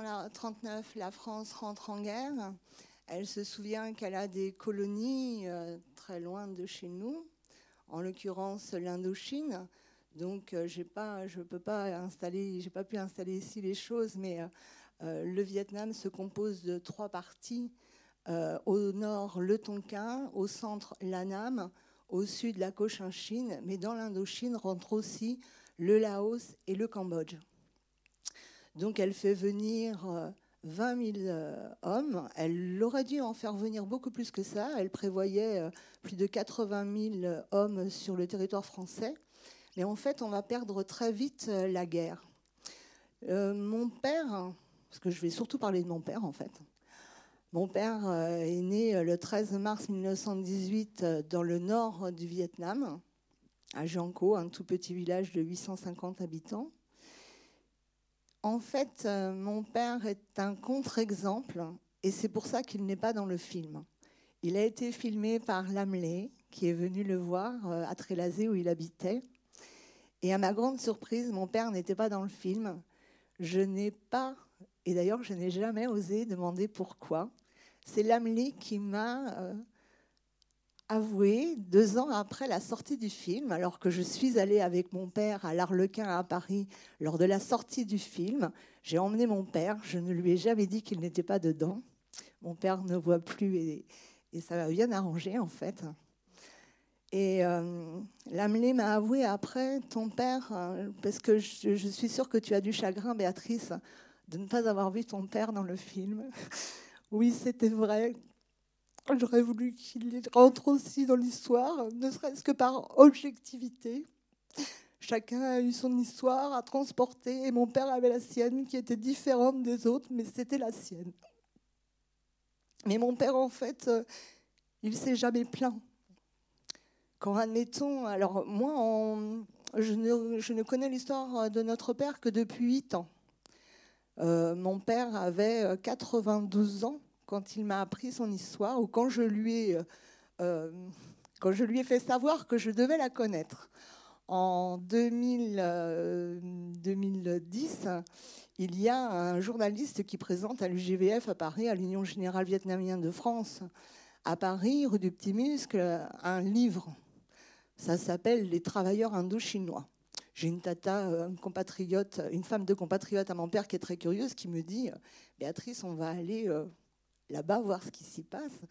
1939, la France rentre en guerre. Elle se souvient qu'elle a des colonies euh, très loin de chez nous, en l'occurrence l'Indochine. Donc, euh, je peux pas installer, pu installer ici les choses, mais euh, le Vietnam se compose de trois parties. au nord, le Tonkin, au centre, l'Annam, au sud, la Cochinchine, mais dans l'Indochine rentrent aussi le Laos et le Cambodge. Donc elle fait venir 20 000 euh, hommes. Elle aurait dû en faire venir beaucoup plus que ça. Elle prévoyait euh, plus de 80 000 hommes sur le territoire français. Mais en fait, on va perdre très vite euh, la guerre. mon père, parce que je vais surtout parler de mon père en fait. Mon père est né le 13 mars 1918 dans le nord du Vietnam, à Gianco, un tout petit village de 850 habitants. En fait, euh, mon père est un contre-exemple et c'est pour ça qu'il n'est pas dans le film. Il a été filmé par Lamelay, qui est venu le voir euh, à Trélazé où il habitait. Et à ma grande surprise, mon père n'était pas dans le film. Je n'ai pas, et d'ailleurs je n'ai jamais osé demander pourquoi. C'est Lamelay qui m'a euh, avoué, deux ans après la sortie du film, alors que je suis allée avec mon père à l'Arlequin à Paris lors de la sortie du film, j'ai emmené mon père, je ne lui ai jamais dit qu'il n'était pas dedans. Mon père ne voit plus et, ça m'a bien arrangé en fait. Et euh, m'a avoué après, ton père, euh, parce que je, suis sûre que tu as du chagrin, Béatrice, de ne pas avoir vu ton père dans le film. oui, c'était vrai. J'aurais voulu qu'il rentre aussi dans l'histoire, ne serait-ce que par objectivité. Chacun a eu son histoire à transporter et mon père avait la sienne qui était différente des autres, mais c'était la sienne. Mais mon père, en fait, euh, il s'est jamais plaint. Quand, admettons, alors moi, je, ne, connais l'histoire de notre père que depuis 8 ans. Euh, mon père avait 92 ans quand il m'a appris son histoire ou quand je lui ai, euh, quand je lui ai fait savoir que je devais la connaître. En 2000, 2010, euh, il y a un journaliste qui présente à l'UGVF à Paris, à l'Union générale vietnamienne de France, à Paris, rue du Petit Muscle, un livre. Ça s'appelle Les travailleurs indo-chinois. J'ai une tata, euh, une compatriote, une femme de compatriote à mon père qui est très curieuse, qui me dit Béatrice, on va aller là-bas voir ce qui s'y passe.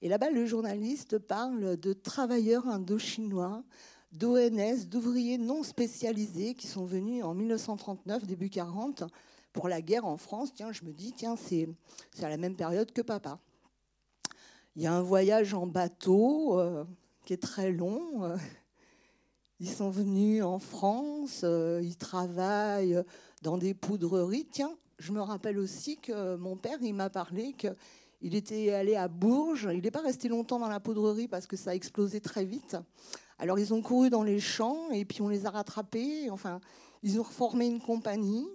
Et là-bas, le journaliste parle de travailleurs indo-chinois, d'ONS, d'ouvriers non spécialisés qui sont venus en 1939, début 40, pour la guerre en France. Tiens, je me dis, tiens, c'est à la même période que papa. Il y a un voyage en bateau euh, qui est très long. Euh, ils sont venus en France, euh, ils travaillent dans des poudreries. Tiens, je me rappelle aussi que mon père, il m'a parlé qu'il était allé à Bourges. Il n'est pas resté longtemps dans la poudrerie parce que ça a explosé très vite. Alors ils ont couru dans les champs et puis on les a rattrapés. Enfin, ils ont reformé une compagnie.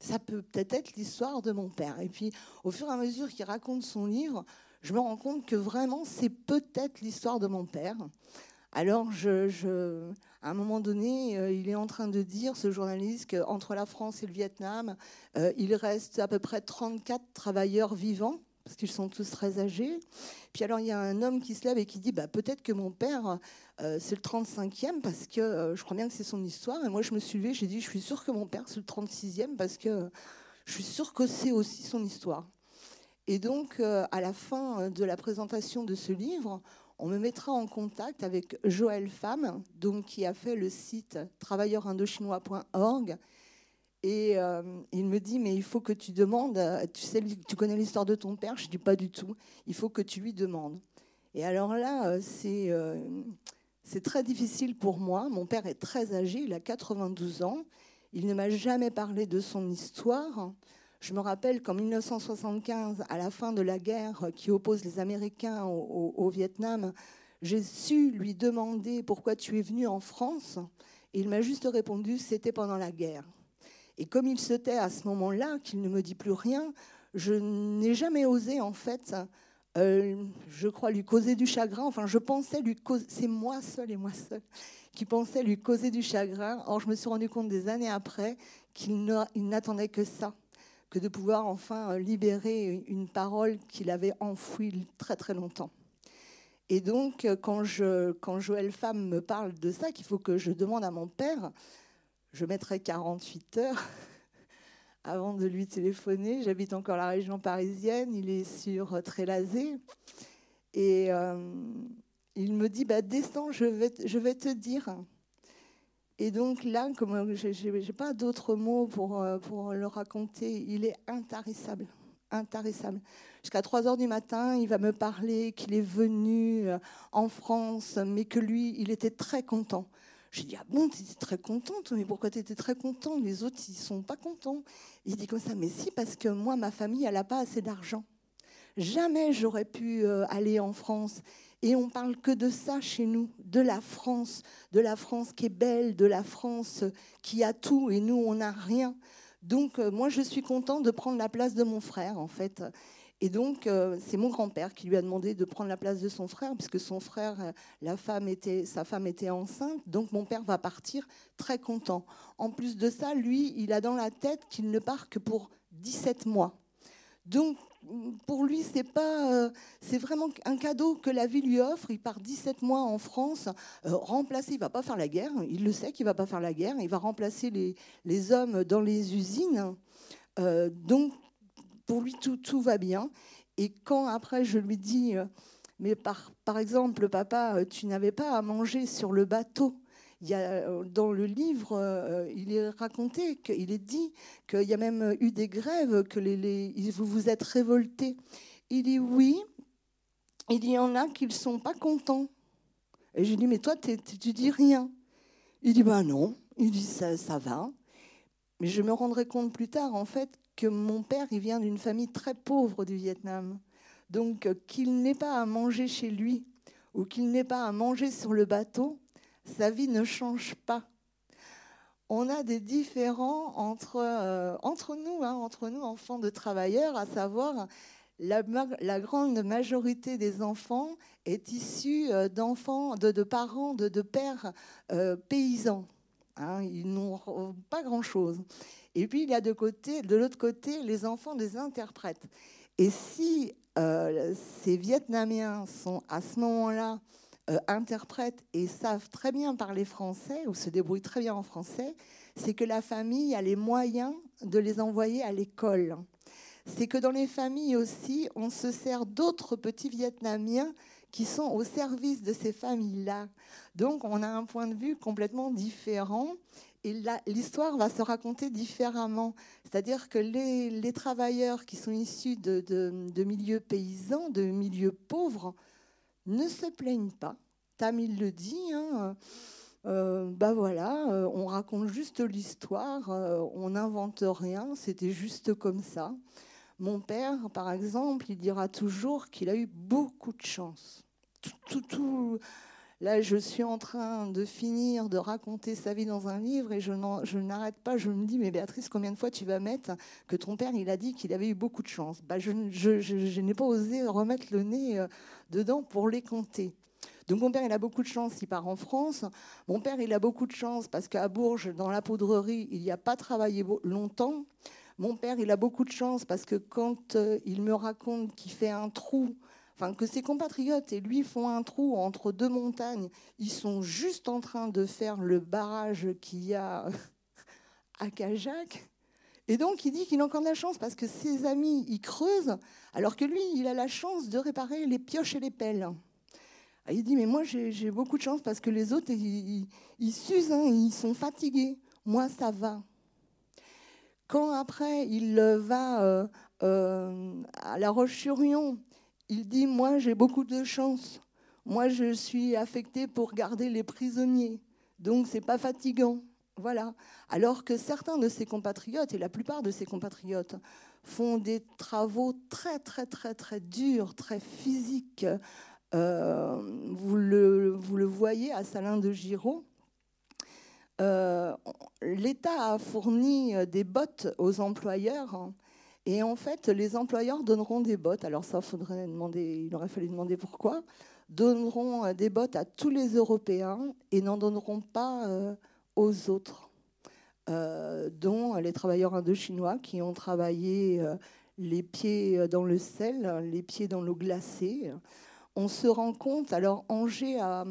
Ça peut peut-être être, l'histoire de mon père. Et puis, au fur et à mesure qu'il raconte son livre, je me rends compte que vraiment, c'est peut-être l'histoire de mon père. Alors, à un moment donné, euh, il est en train de dire, ce journaliste, qu'entre la France et le Vietnam, euh, il reste à peu près 34 travailleurs vivants, parce qu'ils sont tous très âgés. Puis alors, il y a un homme qui se lève et qui dit, bah, peut-être que mon père, euh, c'est le 35e, parce que je crois bien que c'est son histoire. Et moi, je me suis levée, j'ai dit, je suis sûre que mon père, c'est le 36e, parce que je suis sûre que c'est aussi son histoire. Et donc, à la fin de la présentation de ce livre, on me mettra en contact avec Joël Femme, donc, qui a fait le site travailleurindochinois.org. Et euh, il me dit, mais il faut que tu demandes, tu, sais, tu connais l'histoire de ton père? Je dis pas du tout, il faut que tu lui demandes. Et alors là, euh, euh, c'est très difficile pour moi. Mon père est très âgé, il a 92 ans. Il ne m'a jamais parlé de son histoire. Je me rappelle qu'en 1975, à la fin de la guerre qui oppose les Américains au, Vietnam, j'ai su lui demander pourquoi tu es venu en France. Et il m'a juste répondu, c'était pendant la guerre. Et comme il se tait à ce moment-là, qu'il ne me dit plus rien, je n'ai jamais osé, en fait, euh, je crois, lui causer du chagrin. Enfin, je pensais lui causer, c'est moi seule et moi seule qui pensais lui causer du chagrin. Or, je me suis rendu compte des années après qu'il n'attendait que ça que de pouvoir enfin libérer une parole qu'il avait enfouie très très longtemps. Et donc, quand, je, quand Joël Femme me parle de ça, qu'il faut que je demande à mon père, je mettrai 48 heures avant de lui téléphoner. J'habite encore la région parisienne, il est sur Trélazé. Et euh, il me dit, bah, descends, je vais te dire. Et donc là, comme je n'ai pas d'autres mots pour, euh, pour le raconter, il est intarissable. Intarissable. Jusqu'à 3 heures du matin, il va me parler qu'il est venu euh, en France, mais que lui, il était très content. Je dis, ah bon, tu étais très contente, mais pourquoi tu étais très content? Les autres, ils sont pas contents. Il dit comme ça, mais si, parce que moi, ma famille, elle n'a pas assez d'argent. Jamais j'aurais pu euh, aller en France. Et on parle que de ça chez nous, de la France, de la France qui est belle, de la France qui a tout et nous, on n'a rien. Donc, euh, moi, je suis contente de prendre la place de mon frère, en fait. Et donc, euh, c'est mon grand-père qui lui a demandé de prendre la place de son frère, puisque son frère, la femme était, sa femme était enceinte. Donc, mon père va partir très content. En plus de ça, lui, il a dans la tête qu'il ne part que pour 17 mois. Donc, pour lui, c'est pas, euh, c'est vraiment un cadeau que la vie lui offre. Il part 17 mois en France, euh, remplacer. Il va pas faire la guerre. Il le sait qu'il va pas faire la guerre. Il va remplacer les, les hommes dans les usines. Euh, donc, pour lui, tout, tout va bien. Et quand après je lui dis, mais par, par exemple, papa, tu n'avais pas à manger sur le bateau il y a, euh, dans le livre, euh, il est raconté, qu'il est dit qu'il y a même eu des grèves, que vous vous êtes révoltés. Il dit oui, il y en a qui ne sont pas contents. Et je dis, mais toi, tu dis rien. Il dit, ben non. Il dit, ça, ça va. Mais je me rendrai compte plus tard, en fait, que mon père, il vient d'une famille très pauvre du Vietnam. Donc, qu'il n'ait pas à manger chez lui ou qu'il n'ait pas à manger sur le bateau, sa vie ne change pas. On a des différends entre, euh, entre nous, hein, entre nous, enfants de travailleurs, à savoir la, grande majorité des enfants est issue euh, d'enfants, de, parents, de, pères euh, paysans. Hein, ils n'ont pas grand-chose. Et puis il y a de l'autre côté les enfants des interprètes. Et si ces Vietnamiens sont à ce moment-là euh, interprètent et savent très bien parler français ou se débrouillent très bien en français, c'est que la famille a les moyens de les envoyer à l'école. C'est que dans les familles aussi, on se sert d'autres petits Vietnamiens qui sont au service de ces familles-là. Donc on a un point de vue complètement différent et l'histoire va se raconter différemment. C'est-à-dire que les, travailleurs qui sont issus de, de milieux paysans, de milieux pauvres, ne se plaignent pas. Tamil le dit. Hein, euh, bah voilà, euh, on raconte juste l'histoire, euh, on n'invente rien, c'était juste comme ça. Mon père, par exemple, il dira toujours qu'il a eu beaucoup de chance. Tout, tout, Là, je suis en train de finir de raconter sa vie dans un livre et je n'arrête pas. Je me dis, mais Béatrice, combien de fois tu vas mettre que ton père, il a dit qu'il avait eu beaucoup de chance? Bah, Je, je n'ai pas osé remettre le nez dedans pour les compter. Donc mon père, il a beaucoup de chance, il part en France. Mon père, il a beaucoup de chance parce qu'à Bourges, dans la poudrerie, il n'y a pas travaillé longtemps. Mon père, il a beaucoup de chance parce que quand euh, il me raconte qu'il fait un trou, que ses compatriotes et lui font un trou entre deux montagnes, ils sont juste en train de faire le barrage qu'il y a à Cajac. Et donc, il dit qu'il a encore de la chance parce que ses amis, ils creusent, alors que lui, il a la chance de réparer les pioches et les pelles. Ah, il dit, mais moi, j'ai beaucoup de chance parce que les autres, ils, s'usent, hein, ils sont fatigués. Moi, ça va. Quand après, il va euh, euh, à La Roche-sur-Yon, il dit, moi, j'ai beaucoup de chance. Moi, je suis affecté pour garder les prisonniers. Donc, c'est pas fatigant. Voilà. Alors que certains de ses compatriotes, et la plupart de ses compatriotes, font des travaux très, très, très, très durs, très physiques. Euh, vous, le, vous, le, voyez à Salin de Giraud. Euh, L'État a fourni des bottes aux employeurs. Et en fait, les employeurs donneront des bottes. Alors ça, faudrait demander, il aurait fallu demander pourquoi. Donneront des bottes à tous les Européens et n'en donneront pas euh, aux autres. dont les travailleurs indochinois qui ont travaillé les pieds dans le sel, les pieds dans l'eau glacée. On se rend compte, alors Angers a,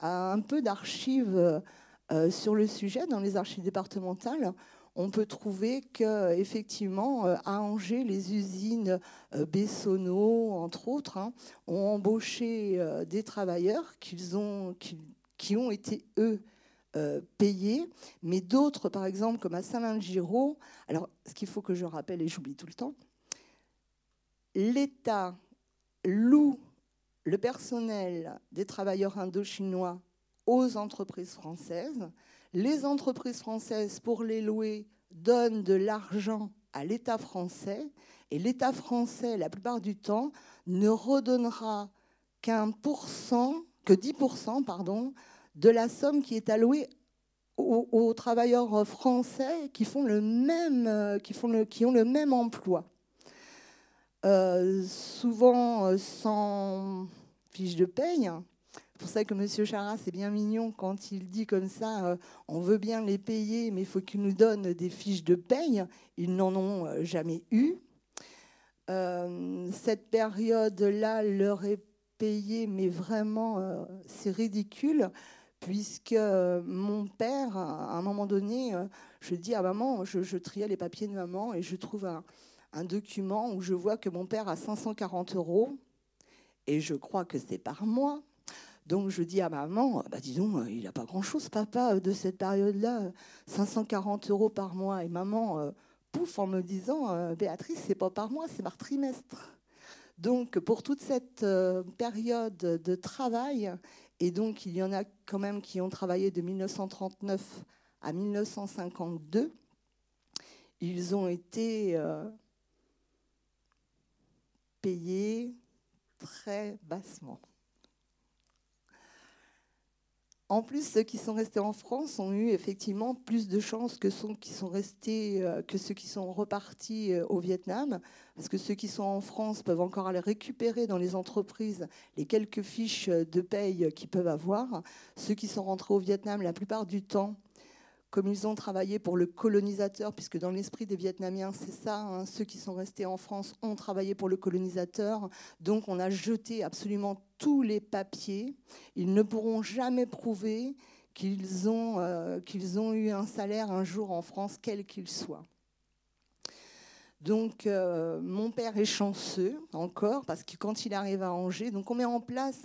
un peu d'archives sur le sujet dans les archives départementales on peut trouver qu'effectivement, euh, à Angers, les usines euh, Bessonneau, entre autres, hein, ont embauché euh, des travailleurs ont, qui, ont été, eux, payés, mais d'autres, par exemple, comme à Saint-Lin-de-Giraud, alors ce qu'il faut que je rappelle, et j'oublie tout le temps, l'État loue le personnel des travailleurs indo-chinois aux entreprises françaises, les entreprises françaises, pour les louer, donnent de l'argent à l'État français, et l'État français, la plupart du temps, ne redonnera qu'un que 10%, pardon, de la somme qui est allouée aux, travailleurs français qui font le même, qui, font le, qui ont le même emploi. Euh, souvent euh, sans fiche de paye, c'est pour ça que M. Charas, c'est bien mignon quand il dit comme ça, euh, on veut bien les payer, mais il faut qu'ils nous donnent des fiches de paye. Ils n'en ont euh, jamais eu. Euh, cette période-là leur est payée, mais vraiment, c'est ridicule, puisque mon père, à un moment donné, je dis à maman, je, triais les papiers de maman et je trouve un, un document où je vois que mon père a 540 euros, et je crois que c'est par mois. Donc je dis à maman, bah disons, il n'a pas grand-chose, papa, de cette période-là, 540 euros par mois. Et maman, euh, pouf, en me disant, euh, Béatrice, c'est pas par mois, c'est par trimestre. Donc pour toute cette euh, période de travail, et donc il y en a quand même qui ont travaillé de 1939 à 1952, ils ont été payés très bassement. En plus, ceux qui sont restés en France ont eu effectivement plus de chances que, ceux qui sont restés, euh, que ceux qui sont repartis euh, au Vietnam, parce que ceux qui sont en France peuvent encore aller récupérer dans les entreprises les quelques fiches de paye qu'ils peuvent avoir. Ceux qui sont rentrés au Vietnam, la plupart du temps, comme ils ont travaillé pour le colonisateur, puisque dans l'esprit des Vietnamiens, c'est ça, hein, ceux qui sont restés en France ont travaillé pour le colonisateur, donc on a jeté absolument tous les papiers. Ils ne pourront jamais prouver qu'ils ont, euh, qu'ils ont eu un salaire un jour en France, quel qu'il soit. Donc, euh, mon père est chanceux encore parce que quand il arrive à Angers, donc on met en place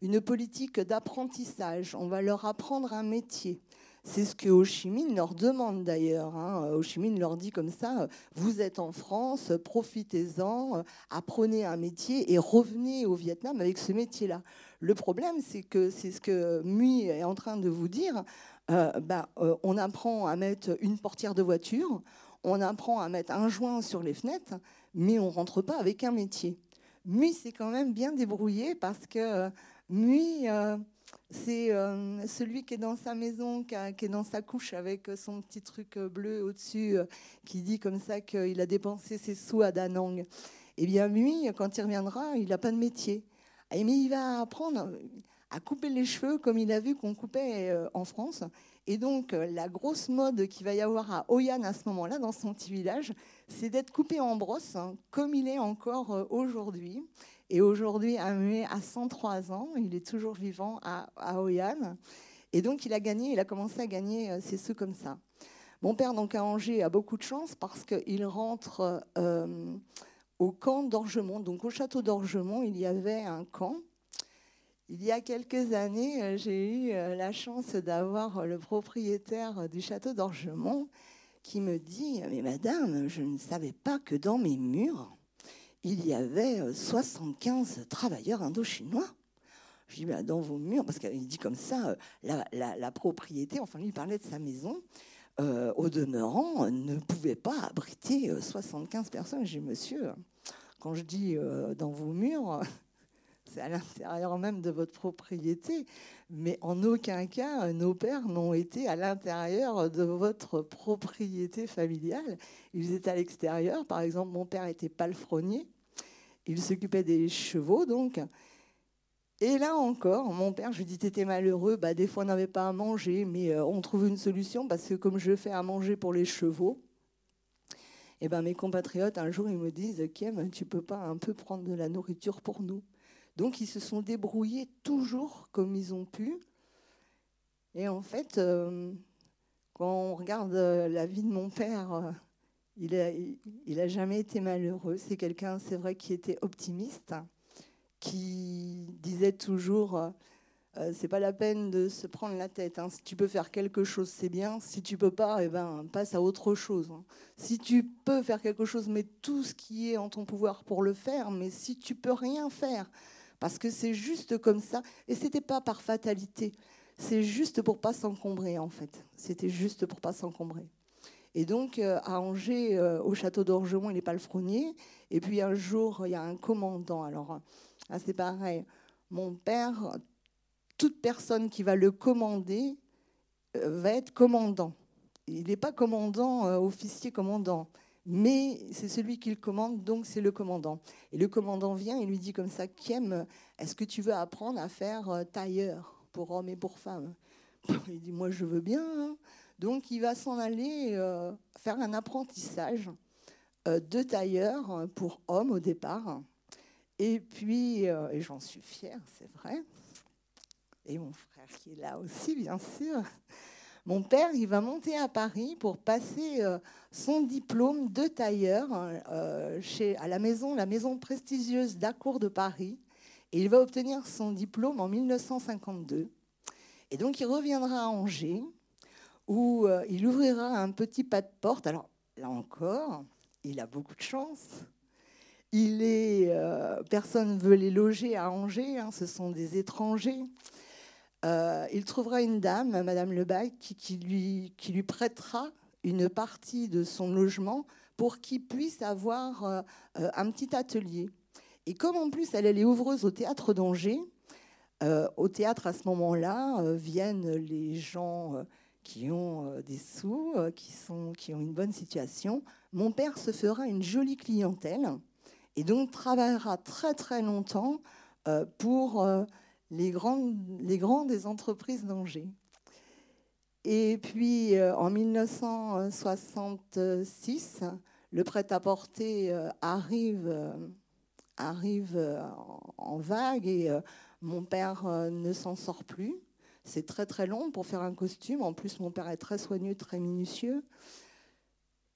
une politique d'apprentissage. On va leur apprendre un métier. C'est ce que Ho Chi Minh leur demande d'ailleurs. Hein. Ho Chi Minh leur dit comme ça vous êtes en France, profitez-en, apprenez un métier et revenez au Vietnam avec ce métier-là. Le problème, c'est que c'est ce que Mui est en train de vous dire. Euh, bah, euh, on apprend à mettre une portière de voiture, on apprend à mettre un joint sur les fenêtres, mais on rentre pas avec un métier. Mui s'est quand même bien débrouillé parce que euh, Mui c'est euh, celui qui est dans sa maison, qui, est dans sa couche avec son petit truc bleu au-dessus, euh, qui dit comme ça qu'il a dépensé ses sous à Danang. Eh bien, lui, quand il reviendra, il n'a pas de métier. Mais il va apprendre à couper les cheveux comme il a vu qu'on coupait euh, en France. Et donc, la grosse mode qu'il va y avoir à Oyan à ce moment-là, dans son petit village, c'est d'être coupé en brosse, hein, comme il est encore aujourd'hui. Et aujourd'hui, Amé a 103 ans, il est toujours vivant à, à Et donc, il a gagné, il a commencé à gagner euh, ses sous comme ça. Mon père, donc à Angers, a beaucoup de chance parce qu'il rentre euh, au camp d'Orgemont. Donc, au château d'Orgemont, il y avait un camp. Il y a quelques années, euh, j'ai eu la chance d'avoir le propriétaire du château d'Orgemont qui me dit Mais madame, je ne savais pas que dans mes murs, il y avait 75 euh, travailleurs indochinois. Je dis, dans vos murs, parce qu'il dit comme ça, euh, la, propriété, enfin, lui, il parlait de sa maison, euh, au demeurant, ne pouvait pas abriter 75 personnes. J'ai monsieur, quand je dis dans vos murs, c'est à l'intérieur même de votre propriété, mais en aucun cas, nos pères n'ont été à l'intérieur de votre propriété familiale. Ils étaient à l'extérieur. Par exemple, mon père était palefrenier. Il s'occupait des chevaux, donc. Et là encore, mon père, je lui dis, t'étais malheureux, bah, des fois on n'avait pas à manger, mais euh, on trouve une solution parce que comme je fais à manger pour les chevaux, eh ben mes compatriotes, un jour, ils me disent, Kim, tu peux pas un peu prendre de la nourriture pour nous? Donc ils se sont débrouillés toujours comme ils ont pu. Et en fait, euh, quand on regarde euh, la vie de mon père, il n'a a jamais été malheureux. C'est quelqu'un, c'est vrai, qui était optimiste qui disait toujours euh, euh, c'est pas la peine de se prendre la tête. Hein. Si tu peux faire quelque chose, c'est bien. Si tu peux pas, eh ben, passe à autre chose. Hein. Si tu peux faire quelque chose, mets tout ce qui est en ton pouvoir pour le faire. Mais si tu peux rien faire, parce que c'est juste comme ça, et c'était pas par fatalité, c'est juste pour pas s'encombrer en fait. C'était juste pour pas s'encombrer. Et donc euh, à Angers, au château d'Orgemont, il est palefrenier. Et puis un jour, il y a un commandant. Alors c'est pareil. Mon père, toute personne qui va le commander euh, va être commandant. Il n'est pas commandant, euh, officier commandant, mais c'est celui qui le commande, donc c'est le commandant. Et le commandant vient et lui dit comme ça, Kiem, est-ce que tu veux apprendre à faire euh, tailleur pour hommes et pour femmes? Il dit, moi je veux bien. Hein. Donc il va s'en aller faire un apprentissage de tailleur pour hommes au départ. Et puis, euh, et j'en suis fière, c'est vrai. Et mon frère qui est là aussi, bien sûr. Mon père, il va monter à Paris pour passer euh, son diplôme de tailleur euh, chez, à la maison, la maison prestigieuse d'Acour de Paris. Et il va obtenir son diplôme en 1952. Et donc, il reviendra à Angers, où il ouvrira un petit pas de porte. Alors, là encore, il a beaucoup de chance il est, euh, personne ne veut les loger à Angers, hein, ce sont des étrangers. Euh, il trouvera une dame, Madame Lebac, qui, lui, prêtera une partie de son logement pour qu'il puisse avoir euh, un petit atelier. Et comme en plus elle, est ouvreuse au théâtre d'Angers, au théâtre à ce moment-là viennent les gens qui ont des sous, qui, sont, qui ont une bonne situation. Mon père se fera une jolie clientèle et donc travaillera très très longtemps euh, pour euh, les, grandes, les grandes entreprises d'Angers. Et puis euh, en 1966, le prêt-à-porter arrive, arrive en vague et mon père ne s'en sort plus. C'est très très long pour faire un costume. En plus, mon père est très soigneux, très minutieux.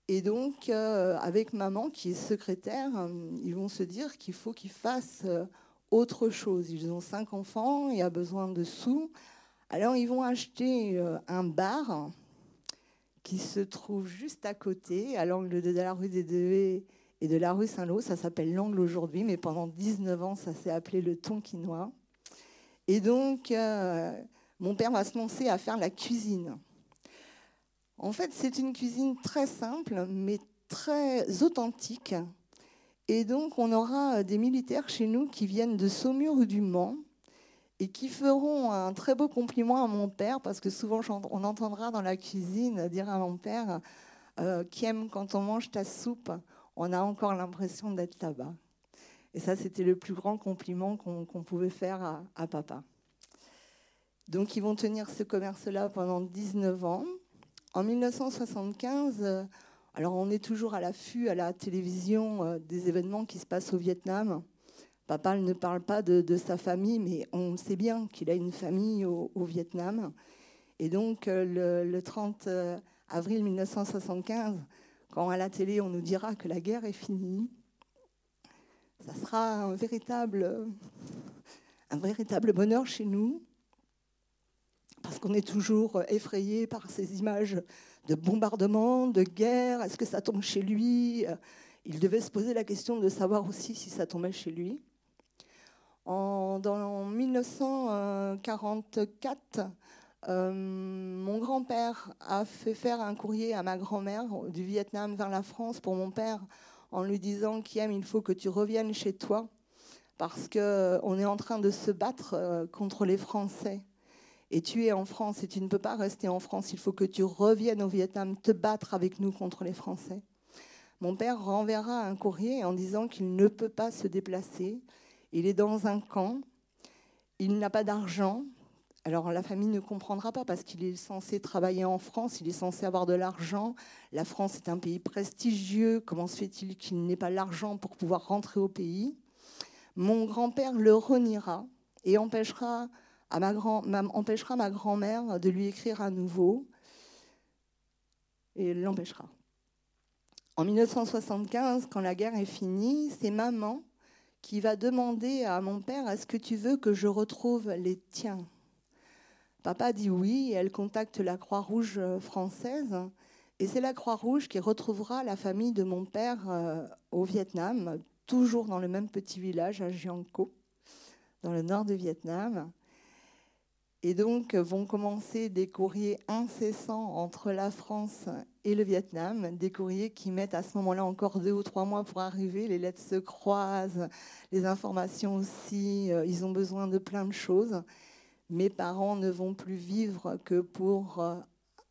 Et donc, euh, avec maman, qui est secrétaire, euh, ils vont se dire qu'il faut qu'ils fassent euh, autre chose. Ils ont cinq enfants, il y a besoin de sous. Alors, ils vont acheter un bar qui se trouve juste à côté, à l'angle de la rue des Deux et de la rue Saint-Lô. Ça s'appelle l'angle aujourd'hui, mais pendant 19 ans, ça s'est appelé le Tonquinois. Et donc, mon père va se lancer à faire la cuisine. En fait, c'est une cuisine très simple, mais très authentique. Et donc, on aura des militaires chez nous qui viennent de Saumur ou du Mans et qui feront un très beau compliment à mon père, parce que souvent, on entendra dans la cuisine dire à mon père euh, qui aime quand on mange ta soupe, on a encore l'impression d'être là-bas. Et ça, c'était le plus grand compliment qu'on pouvait faire à papa. Donc, ils vont tenir ce commerce-là pendant 19 ans. En 1975, euh, alors on est toujours à l'affût à la télévision euh, des événements qui se passent au Vietnam. Papa ne parle pas de, sa famille, mais on sait bien qu'il a une famille au, Vietnam. Et donc euh, le, 30 avril 1975, quand à la télé on nous dira que la guerre est finie, ça sera un véritable, un véritable bonheur chez nous parce qu'on est toujours effrayé par ces images de bombardement, de guerre. Est-ce que ça tombe chez lui Il devait se poser la question de savoir aussi si ça tombait chez lui. En, dans 1944, euh, mon grand-père a fait faire un courrier à ma grand-mère du Vietnam vers la France pour mon père en lui disant Kiem, il faut que tu reviennes chez toi parce qu'on est en train de se battre euh, contre les Français et tu es en France et tu ne peux pas rester en France, il faut que tu reviennes au Vietnam te battre avec nous contre les Français. Mon père renverra un courrier en disant qu'il ne peut pas se déplacer. Il est dans un camp Il n'a pas d'argent. Alors la famille ne comprendra pas parce qu'il est censé travailler en France, il est censé avoir de l'argent. La France est un pays prestigieux. Comment se fait-il qu'il n'ait pas l'argent pour pouvoir rentrer au pays? Mon grand-père le reniera et empêchera, empêchera ma grand-mère de lui écrire à nouveau et l'empêchera. En 1975, quand la guerre est finie, c'est maman qui va demander à mon père Est-ce que tu veux que je retrouve les tiens? Papa dit oui, et elle contacte la Croix-Rouge française. Et c'est la Croix-Rouge qui retrouvera la famille de mon père euh, au Vietnam, toujours dans le même petit village à Gianco, dans le nord du Vietnam. Et donc vont commencer des courriers incessants entre la France et le Vietnam, des courriers qui mettent à ce moment-là encore deux ou trois mois pour arriver, les lettres se croisent, les informations aussi, euh, ils ont besoin de plein de choses. Mes parents ne vont plus vivre que pour euh,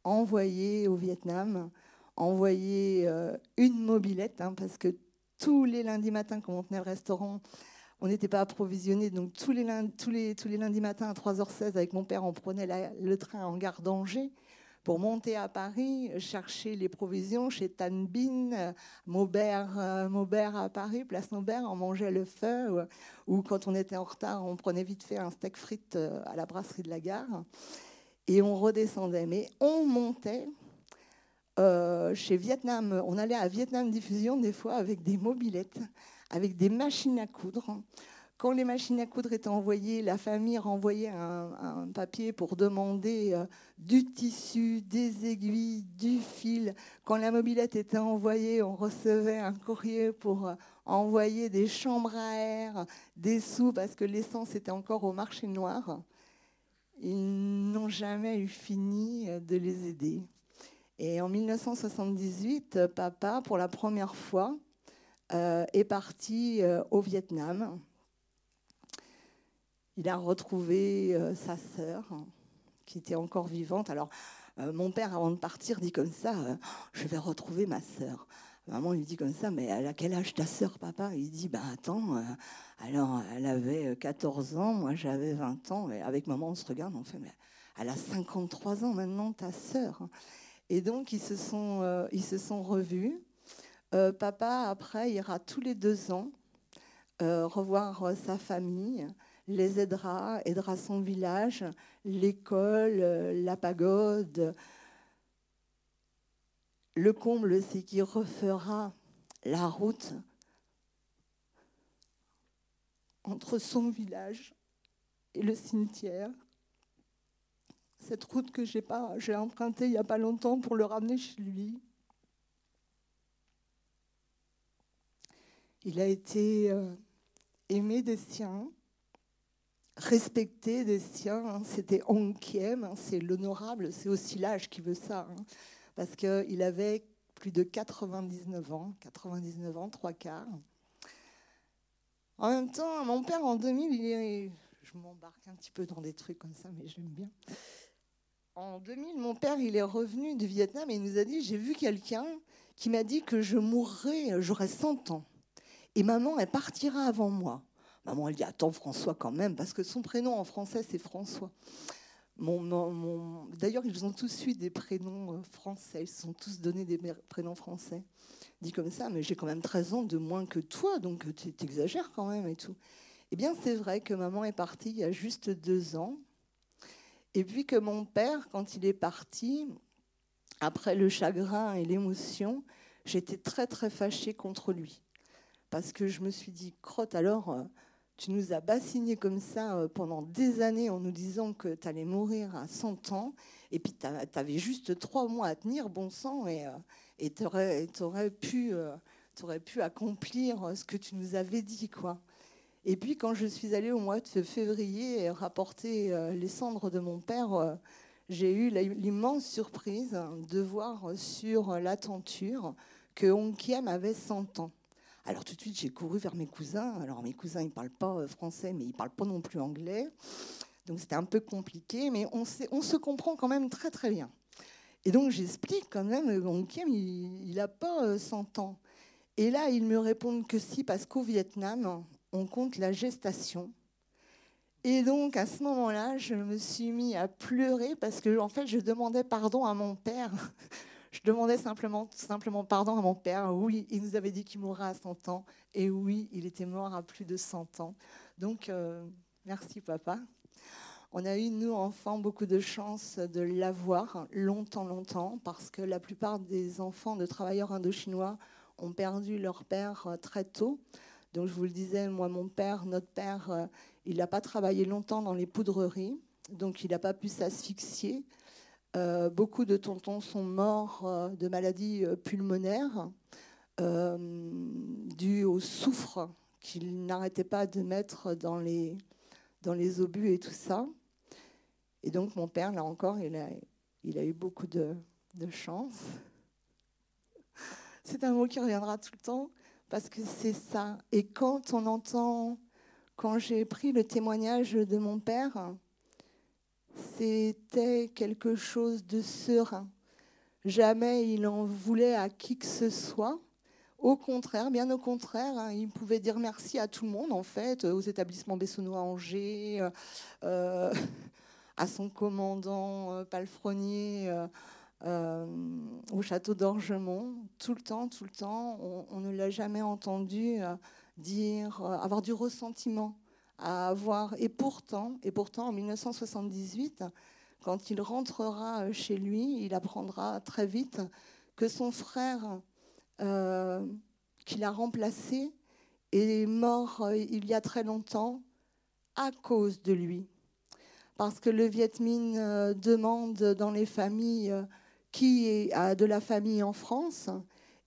envoyer au Vietnam, envoyer euh, une mobilette, hein, parce que tous les lundis matins, quand on tenait le restaurant, on n'était pas approvisionné. Donc tous les, lundis, tous, les, tous les lundis matins à 3h16, avec mon père, on prenait le train en gare d'Angers pour monter à Paris, chercher les provisions chez Tan Bin, Maubert, euh, Maubert à Paris, place Maubert, on mangeait le feu, ou quand on était en retard, on prenait vite fait un steak frites euh, à la brasserie de la gare, et on redescendait. Mais on montait euh, chez Vietnam, on allait à Vietnam Diffusion des fois avec des mobilettes, avec des machines à coudre. Quand les machines à coudre étaient envoyées, la famille renvoyait un, papier pour demander euh, du tissu, des aiguilles, du fil. Quand la mobilette était envoyée, on recevait un courrier pour euh, envoyer des chambres à air, des sous, parce que l'essence était encore au marché noir. Ils n'ont jamais eu fini euh, de les aider. Et en 1978, papa, pour la première fois, est parti au Vietnam il a retrouvé euh, sa sœur, qui était encore vivante. Alors, euh, mon père, avant de partir, dit comme ça euh, Je vais retrouver ma sœur. Maman lui dit comme ça Mais à quel âge ta sœur, papa? Il dit Ben attends, alors elle avait 14 ans, moi j'avais 20 ans. Et avec maman, on se regarde, on fait Mais elle a 53 ans maintenant, ta sœur. Et donc, ils se sont, ils se sont revus. Papa, après, ira tous les deux ans revoir sa famille les aidera, aidera son village, l'école, la pagode. Le comble, c'est qu'il refera la route entre son village et le cimetière. Cette route que j'ai empruntée il n'y a pas longtemps pour le ramener chez lui. Il a été euh, aimé des siens, respecter des siens. Hein. C'était Onkiem, hein, c'est l'honorable, c'est aussi l'âge qui veut ça. Hein. parce qu'il avait plus de 99 ans, 99 ans, trois quarts. En même temps, mon père en 2000, il est, je m'embarque un petit peu dans des trucs comme ça, mais j'aime bien. En 2000, mon père, il est revenu du Vietnam et il nous a dit, j'ai vu quelqu'un qui m'a dit que je mourrais, j'aurais 100 ans. Et maman, elle partira avant moi. Maman, elle dit Attends, François, quand même, parce que son prénom en français, c'est François. Mon, D'ailleurs, ils ont tous eu des prénoms euh, français. Ils se sont tous donné des prénoms français. Dit comme ça, mais j'ai quand même 13 ans de moins que toi, donc tu exagères quand même et tout. Eh bien, c'est vrai que maman est partie il y a juste deux ans. Et puis que mon père, quand il est parti, après le chagrin et l'émotion, j'étais très très fâchée contre lui. Parce que je me suis dit, crotte, alors, euh, tu nous as bassignés comme ça euh, pendant des années en nous disant que tu allais mourir à 100 ans, et puis tu avais juste trois mois à tenir, bon sang, et euh, tu aurais, pu, accomplir ce que tu nous avais dit. quoi. Et puis quand je suis allée au mois de février rapporter les cendres de mon père, j'ai eu l'immense surprise de voir sur la tenture que Onkiem avait 100 ans. Alors tout de suite, j'ai couru vers mes cousins. Alors mes cousins, ils ne parlent pas euh, français, mais ils ne parlent pas non plus anglais. Donc c'était un peu compliqué, mais on, se comprend quand même très très bien. Et donc j'explique quand même, Kim, il n'a pas 100 euh, ans. Et là, ils me répondent que si, parce qu'au Vietnam, on compte la gestation. Et donc, à ce moment-là, je me suis mis à pleurer parce que, en fait, je demandais pardon à mon père. Je demandais simplement, simplement pardon à mon père. Oui, il nous avait dit qu'il mourrait à 100 ans. Et oui, il était mort à plus de 100 ans. Donc, euh, merci, papa. On a eu, nous, enfants, beaucoup de chance de l'avoir longtemps, longtemps, parce que la plupart des enfants de travailleurs indochinois ont perdu leur père euh, très tôt. Donc, je vous le disais, moi, mon père, notre père, euh, il n'a pas travaillé longtemps dans les poudreries, donc il n'a pas pu s'asphyxier. Euh, beaucoup de tontons sont morts de maladies pulmonaires dues au soufre qu'ils n'arrêtaient pas de mettre dans les, dans les obus et tout ça. Et donc mon père, là encore, il a, il a eu beaucoup de, chance. C'est un mot qui reviendra tout le temps parce que c'est ça. Et quand on entend, quand j'ai pris le témoignage de mon père, c'était quelque chose de serein. Jamais il en voulait à qui que ce soit. Au contraire, bien au contraire, hein, il pouvait dire merci à tout le monde, en fait, aux établissements Bessonnois Angers, euh, euh à son commandant euh, euh, euh, au château d'Orgemont, tout le temps, tout le temps. On, ne l'a jamais entendu dire, avoir du ressentiment, à avoir. Et pourtant, et pourtant, en 1978, quand il rentrera chez lui, il apprendra très vite que son frère, euh, qu'il a remplacé, est mort il y a très longtemps à cause de lui parce que le Viet Minh euh, demande dans les familles euh, qui a de la famille en France.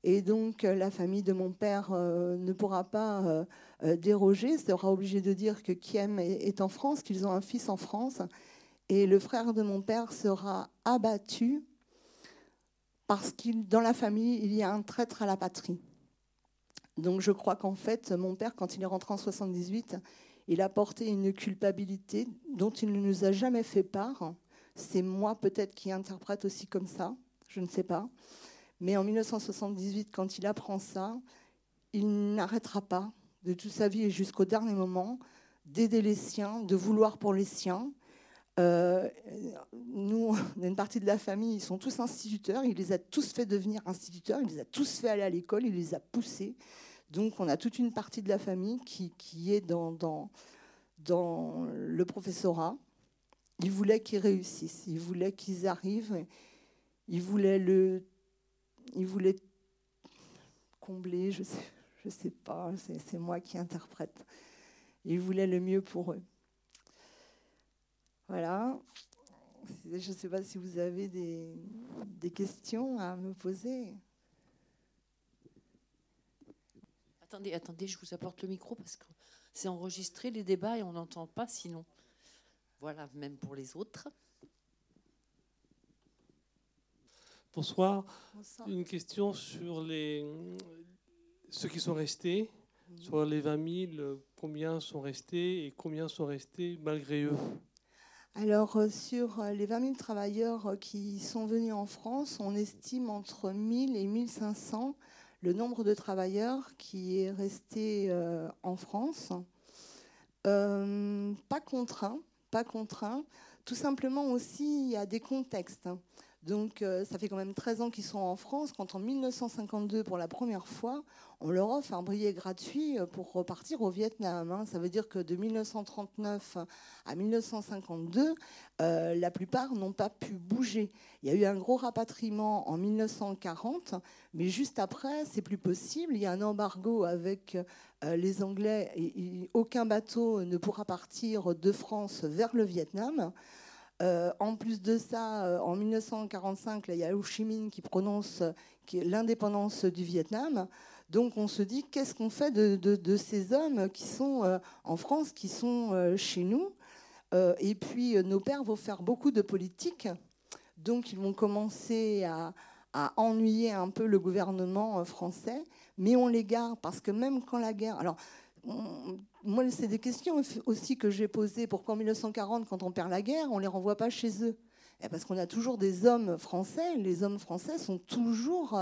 Et donc, euh, la famille de mon père ne pourra pas déroger, sera obligé de dire que Kiem est en France, qu'ils ont un fils en France. Et le frère de mon père sera abattu parce que dans la famille, il y a un traître à la patrie. Donc, je crois qu'en fait, mon père, quand il est rentré en 78, il a porté une culpabilité dont il ne nous a jamais fait part. C'est moi peut-être qui interprète aussi comme ça, je ne sais pas. Mais en 1978, quand il apprend ça, il n'arrêtera pas de toute sa vie et jusqu'au dernier moment d'aider les siens, de vouloir pour les siens. Euh, nous, on une partie de la famille, ils sont tous instituteurs, il les a tous fait devenir instituteurs, il les a tous fait aller à l'école, il les a poussés. Donc on a toute une partie de la famille qui, est dans, dans, le professorat. Il voulait qu'ils réussissent, il voulait qu'ils arrivent, il voulait le, il voulait combler, je sais, je sais pas, c'est moi qui interprète. Il voulait le mieux pour eux. Voilà. Je ne sais pas si vous avez des questions à me poser. Attendez, attendez, je vous apporte le micro parce que c'est enregistré les débats et on n'entend pas sinon. Voilà, même pour les autres. Bonsoir. Une question sur les, ceux qui sont restés, sur les 20 000, combien sont restés et combien sont restés malgré eux? Alors, euh, sur euh, les 20 000 travailleurs euh, qui sont venus en France, on estime entre 1000 et 1500 le nombre de travailleurs qui est resté en France. Pas contraint, pas contraint. Tout simplement aussi, il y a des contextes. Donc, euh, ça fait quand même 13 ans qu'ils sont en France. Quand en 1952, pour la première fois, on leur offre un billet gratuit pour repartir au Vietnam. Hein. Ça veut dire que de 1939 à 1952, euh, la plupart n'ont pas pu bouger. Il y a eu un gros rapatriement en 1940, mais juste après, c'est plus possible. Il y a un embargo avec euh, les Anglais et, aucun bateau ne pourra partir de France vers le Vietnam. Euh, en plus de ça, en 1945, il y a Ho Chi Minh qui prononce l'indépendance du Vietnam. Donc on se dit, qu'est-ce qu'on fait de, ces hommes qui sont en France, qui sont chez nous? Euh, et puis, euh, nos pères vont faire beaucoup de politique. Donc, ils vont commencer à, ennuyer un peu le gouvernement euh, français. Mais on les garde parce que même quand la guerre. Alors, moi, c'est des questions aussi que j'ai posées. Pourquoi en 1940, quand on perd la guerre, on ne les renvoie pas chez eux eh, parce qu'on a toujours des hommes français. Les hommes français sont toujours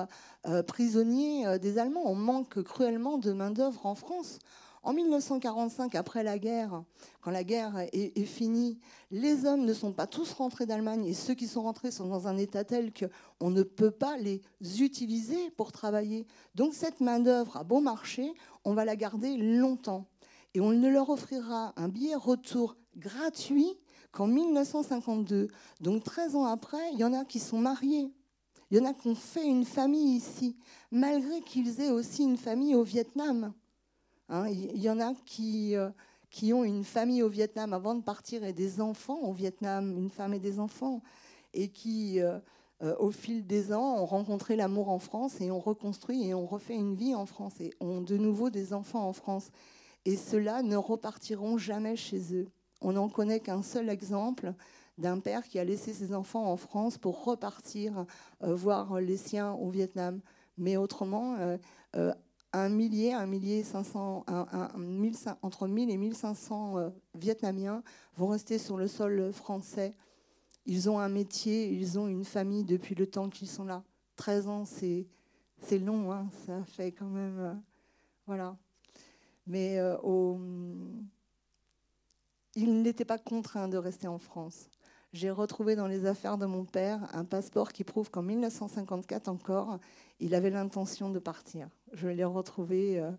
prisonniers des Allemands. On manque cruellement de main-d'œuvre en France. En 1945, après la guerre, quand la guerre est, finie, les hommes ne sont pas tous rentrés d'Allemagne et ceux qui sont rentrés sont dans un état tel qu'on ne peut pas les utiliser pour travailler. Donc cette main-d'œuvre a beau marché, on va la garder longtemps. Et on ne leur offrira un billet retour gratuit qu'en 1952. Donc 13 ans après, il y en a qui sont mariés. Il y en a qui ont fait une famille ici, malgré qu'ils aient aussi une famille au Vietnam. Hein, il y en a qui, euh, qui ont une famille au Vietnam avant de partir et des enfants au Vietnam, une femme et des enfants, et qui, euh, euh, au fil des ans, ont rencontré l'amour en France et ont reconstruit et ont refait une vie en France et ont de nouveau des enfants en France. Et ceux-là ne repartiront jamais chez eux. On n'en connaît qu'un seul exemple d'un père qui a laissé ses enfants en France pour repartir euh, voir les siens au Vietnam. Mais autrement, euh, euh, un millier, un millier 500, entre 1000 et 1500 Vietnamiens vont rester sur le sol français. Ils ont un métier, ils ont une famille depuis le temps qu'ils sont là. 13 ans, c'est, long, hein, ça fait quand même. voilà. Mais au il n'était pas contraint de rester en France. J'ai retrouvé dans les affaires de mon père un passeport qui prouve qu'en 1954 encore, il avait l'intention de partir. Je l'ai retrouvé euh,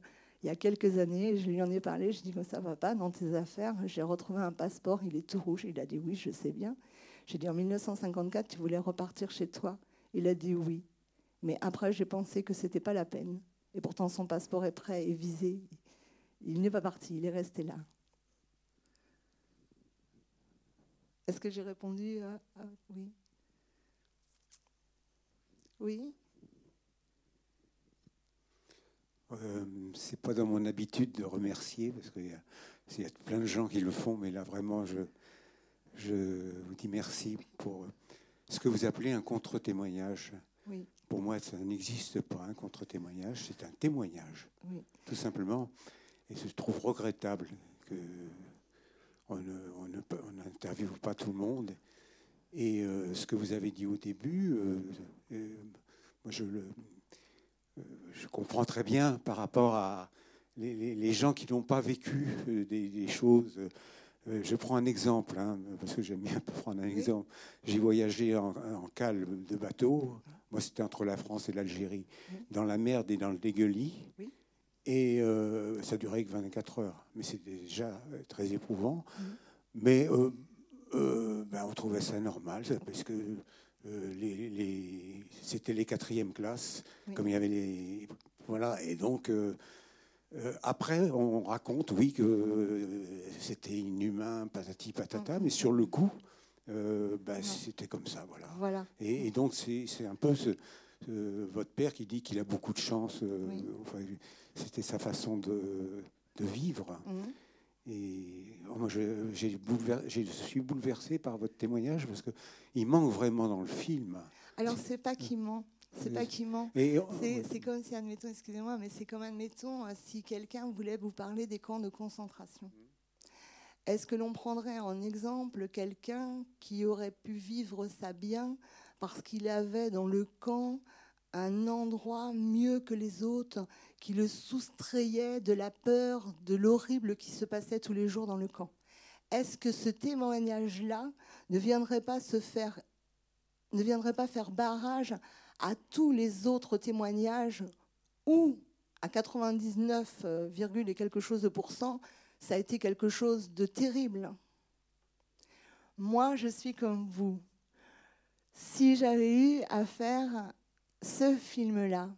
il y a quelques années, je lui en ai parlé, je dis que ça va pas dans tes affaires. J'ai retrouvé un passeport, il est tout rouge. Il a dit oui, je sais bien. J'ai dit en 1954, tu voulais repartir chez toi. Il a dit oui. Mais après, j'ai pensé que c'était pas la peine. Et pourtant, son passeport est prêt et visé. Il n'est pas parti, il est resté là. Est-ce que j'ai répondu à, Oui? Oui? Euh, C'est pas dans mon habitude de remercier, parce qu'il y, a plein de gens qui le font, mais là vraiment, je, je vous dis merci pour ce que vous appelez un contre-témoignage. Oui. Pour moi, ça n'existe pas un contre-témoignage, c'est un témoignage, tout simplement. Et je trouve regrettable que on n'interviewe pas tout le monde. Et euh, ce que vous avez dit au début, euh, euh, moi je, le, je comprends très bien par rapport à les, gens qui n'ont pas vécu des, choses. je prends un exemple, hein, parce que j'aime bien prendre un exemple. J'ai voyagé en, en, cale de bateau. Moi, c'était entre la France et l'Algérie, dans la mer et dans le dégueulis. Oui. Et euh, ça durait que 24 heures. Mais c'était déjà euh, très éprouvant. Mm. Mais euh, ben, on trouvait ça normal, parce que les, c'était les quatrièmes classes, comme il y avait les. Voilà, et donc. après, on raconte, oui, que c'était inhumain, patati patata, mm. mais sur le coup, ben, c'était comme ça, voilà. voilà. Et, donc, c'est, un peu ce, votre père qui dit qu'il a beaucoup de chance. C'était sa façon de, vivre. Mhm. Et oh, moi, je, je, suis bouleversé par votre témoignage parce qu'il manque vraiment dans le film. Alors, c'est pas qu'il ment. C'est pas qu'il ment. C'est comme si, admettons, excusez-moi, mais c'est comme, admettons, euh, si quelqu'un voulait vous parler des camps de concentration. Est-ce que l'on prendrait en exemple quelqu'un qui aurait pu vivre ça bien parce qu'il avait dans le camp un endroit mieux que les autres qui le soustrayait de la peur, de l'horrible qui se passait tous les jours dans le camp. Est-ce que ce témoignage-là ne viendrait pas se faire, ne viendrait pas faire barrage à tous les autres témoignages où, à 99, et quelque chose de pourcent, ça a été quelque chose de terrible? Moi, je suis comme vous. Si j'avais eu à faire ce film-là,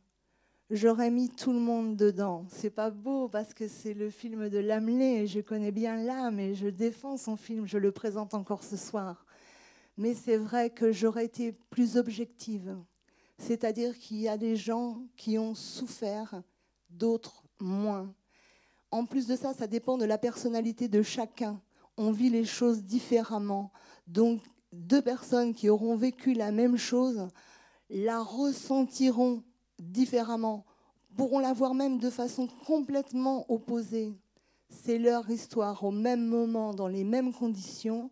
j'aurais mis tout le monde dedans. C'est pas beau parce que c'est le film de Lamelé, je connais bien l'âme et je défends son film, je le présente encore ce soir. Mais c'est vrai que j'aurais été plus objective. C'est-à-dire qu'il y a des gens qui ont souffert, d'autres moins. En plus de ça, ça dépend de la personnalité de chacun. On vit les choses différemment. Donc, deux personnes qui auront vécu la même chose la ressentiront différemment, pourront la voir même de façon complètement opposée. C'est leur histoire au même moment, dans les mêmes conditions,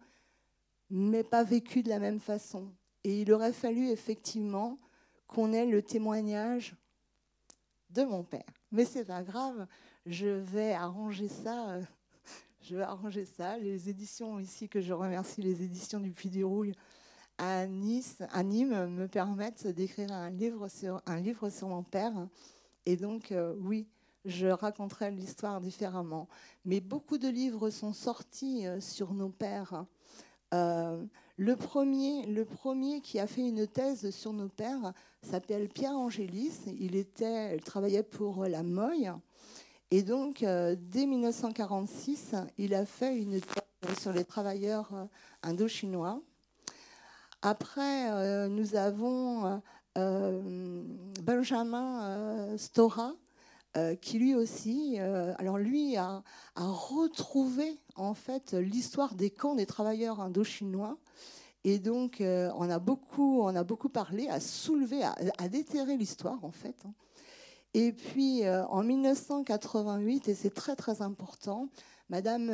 mais pas vécue de la même façon. Et il aurait fallu effectivement qu'on ait le témoignage de mon père. Mais c'est pas grave, je vais arranger ça. euh, Je vais arranger ça. Les éditions ici, que je remercie, les éditions du Puy du Rouille à Nice, à Nîmes, me permettent d'écrire un livre sur un livre sur mon père. Et donc, euh, oui, je raconterai l'histoire différemment. Mais beaucoup de livres sont sortis euh, sur nos pères. Euh, le, premier, le premier qui a fait une thèse sur nos pères s'appelle Pierre Angélis. Il, travaillait pour la Moye. Et donc, dès 1946, il a fait une thèse sur les travailleurs indo-chinois. Après, euh, nous avons euh, Benjamin euh, Stora, euh, qui lui aussi, alors lui a, retrouvé en fait l'histoire des camps des travailleurs indo-chinois. Et donc, on, a beaucoup, on a beaucoup parlé, à soulever, à, déterrer l'histoire en fait. hein. Et puis, en 1988, et c'est très très important, Madame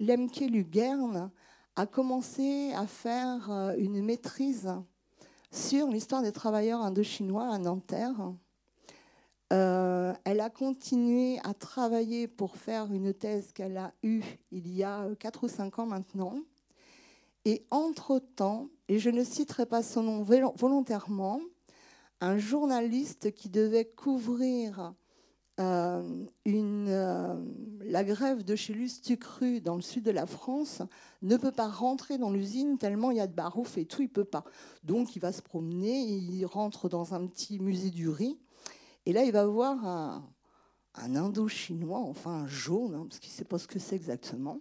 Lemke Lugern a commencé à faire euh, une maîtrise sur l'histoire des travailleurs indo-chinois à Nanterre. Euh, elle a continué à travailler pour faire une thèse qu'elle a eue il y a 4 ou 5 ans maintenant. Et entre-temps, et je ne citerai pas son nom volontairement, un journaliste qui devait couvrir euh, une, euh, la grève de chez Lustucru dans le sud de la France ne peut pas rentrer dans l'usine tellement il y a de barouf et tout, il peut pas. Donc il va se promener, il rentre dans un petit musée du riz, et là il va voir un, un indo-chinois, enfin un jaune, hein, parce qu'il ne sait pas ce que c'est exactement,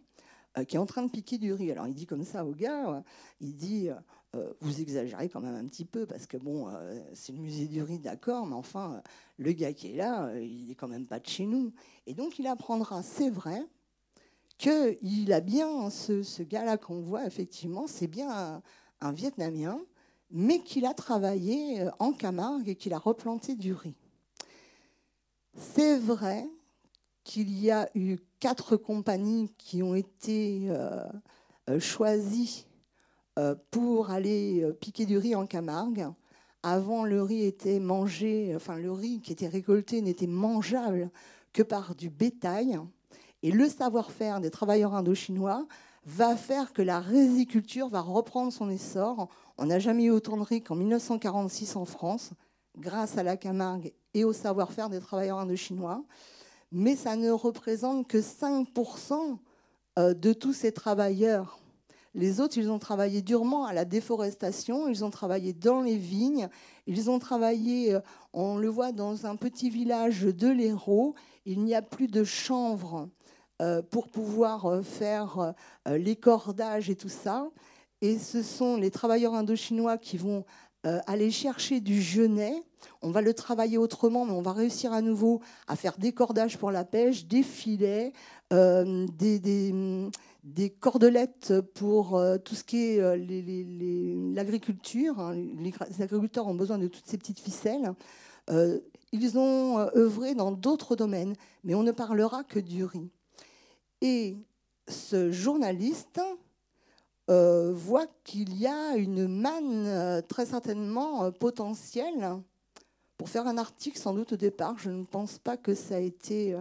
euh, qui est en train de piquer du riz. Alors il dit comme ça au gars, il dit euh, vous exagérez quand même un petit peu parce que bon, euh, c'est le musée du riz, d'accord, mais enfin, euh, le gars qui est là, il est quand même pas de chez nous. Et donc, il apprendra, c'est vrai, qu'il a bien ce, ce gars-là qu'on voit, effectivement, c'est bien un, un Vietnamien, mais qu'il a travaillé en Camargue et qu'il a replanté du riz. C'est vrai qu'il y a eu quatre compagnies qui ont été choisies pour aller euh, piquer du riz en Camargue. Avant, le riz était mangé, enfin le riz qui était récolté n'était mangeable que par du bétail. Et le savoir-faire des travailleurs indo-chinois va faire que la riziculture va reprendre son essor. On n'a jamais eu autant de riz qu'en 1946 en France, grâce à la Camargue et au savoir-faire des travailleurs indo-chinois. Mais ça ne représente que 5% euh, de tous ces travailleurs les autres, ils ont travaillé durement à la déforestation, ils ont travaillé dans les vignes, ils ont travaillé, euh, on le voit dans un petit village de l'Hérault, il n'y a plus de chanvre euh, pour pouvoir euh, faire les cordages et tout ça. Et ce sont les travailleurs indochinois qui vont aller chercher du genêt. On va le travailler autrement, mais on va réussir à nouveau à faire des cordages pour la pêche, des filets, des, des cordelettes pour euh, tout ce qui est euh, l'agriculture. hein. Les, agriculteurs ont besoin de toutes ces petites ficelles. Euh, ils ont œuvré dans d'autres domaines, mais on ne parlera que du riz. Et ce journaliste voit qu'il y a une manne très certainement potentielle pour faire un article, sans doute au départ. Je ne pense pas que ça a été.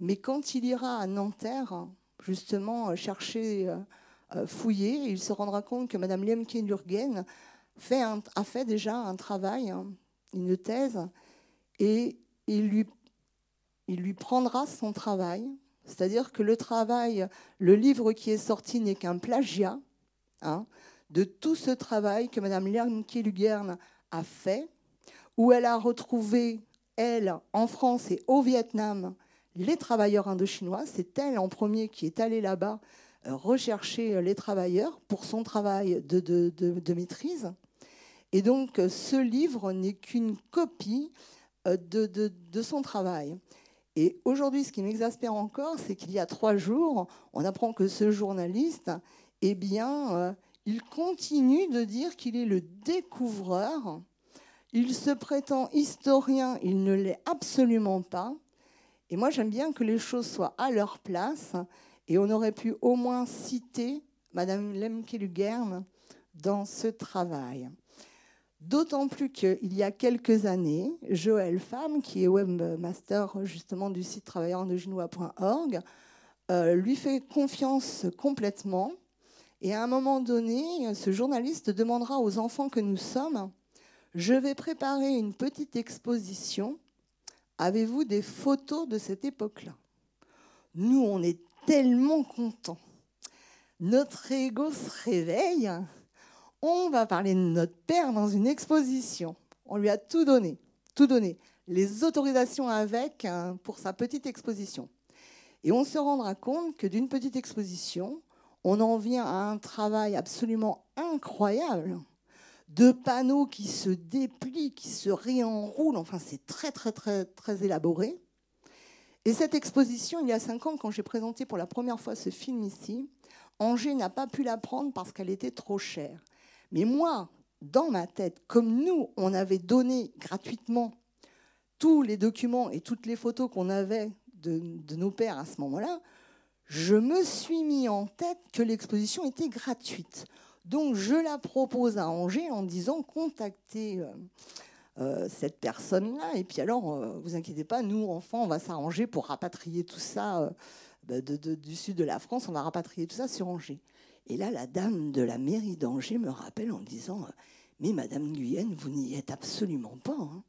mais quand il ira à Nanterre, justement, euh, chercher, euh, euh, fouiller, il se rendra compte que Mme Lemke Lurgen fait un- a fait déjà un travail, hein, une thèse, et il lui, il lui prendra son travail. C'est-à-dire que le travail, le livre qui est sorti n'est qu'un plagiat hein, de tout ce travail que Mme Lemke Lugern a fait, où elle a retrouvé, elle, en France et au Vietnam, les travailleurs indochinois. C'est elle en premier qui est allée là-bas euh, rechercher euh, les travailleurs pour son travail de, maîtrise. Et donc, euh, ce livre n'est qu'une copie de, son travail. Et aujourd'hui, ce qui m'exaspère encore, c'est qu'il y a trois jours, on apprend que ce journaliste, eh bien, il continue de dire qu'il est le découvreur. Il se prétend historien, il ne l'est absolument pas. Et moi, j'aime bien que les choses soient à leur place. Et on aurait pu au moins citer Madame Lemke Lugern dans ce travail. D'autant plus qu'il y a quelques années, Joël Femme, qui est webmaster justement du site travailleurandeginois.org, euh, lui fait confiance complètement. Et à un moment donné, ce journaliste demandera aux enfants que nous sommes, je vais préparer une petite exposition. Avez-vous des photos de cette époque-là? Nous, on est tellement contents. Notre ego se réveille on va parler de notre père dans une exposition. On lui a tout donné, tout donné, les autorisations avec hein, pour sa petite exposition. Et on se rendra compte que d'une petite exposition, on en vient à un travail absolument incroyable de panneaux qui se déplient, qui se réenroulent. Enfin, c'est très, très, très, très élaboré. Et cette exposition, il y a cinq ans, quand j'ai présenté pour la première fois ce film ici, Angers n'a pas pu la prendre parce qu'elle était trop chère. Mais moi, dans ma tête, comme nous, on avait donné gratuitement tous les documents et toutes les photos qu'on avait de, nos pères à ce moment-là, je me suis mis en tête que l'exposition était gratuite. Donc je la propose à Angers en disant contactez euh, euh, cette personne-là. Et puis alors, euh, vous inquiétez pas, nous, enfants, on va s'arranger pour rapatrier tout ça bah, du sud de la France, on va rapatrier tout ça sur Angers. Et là, la dame de la mairie d'Angers me rappelle en disant Mais Madame Guyenne, vous n'y êtes absolument pas. Hein.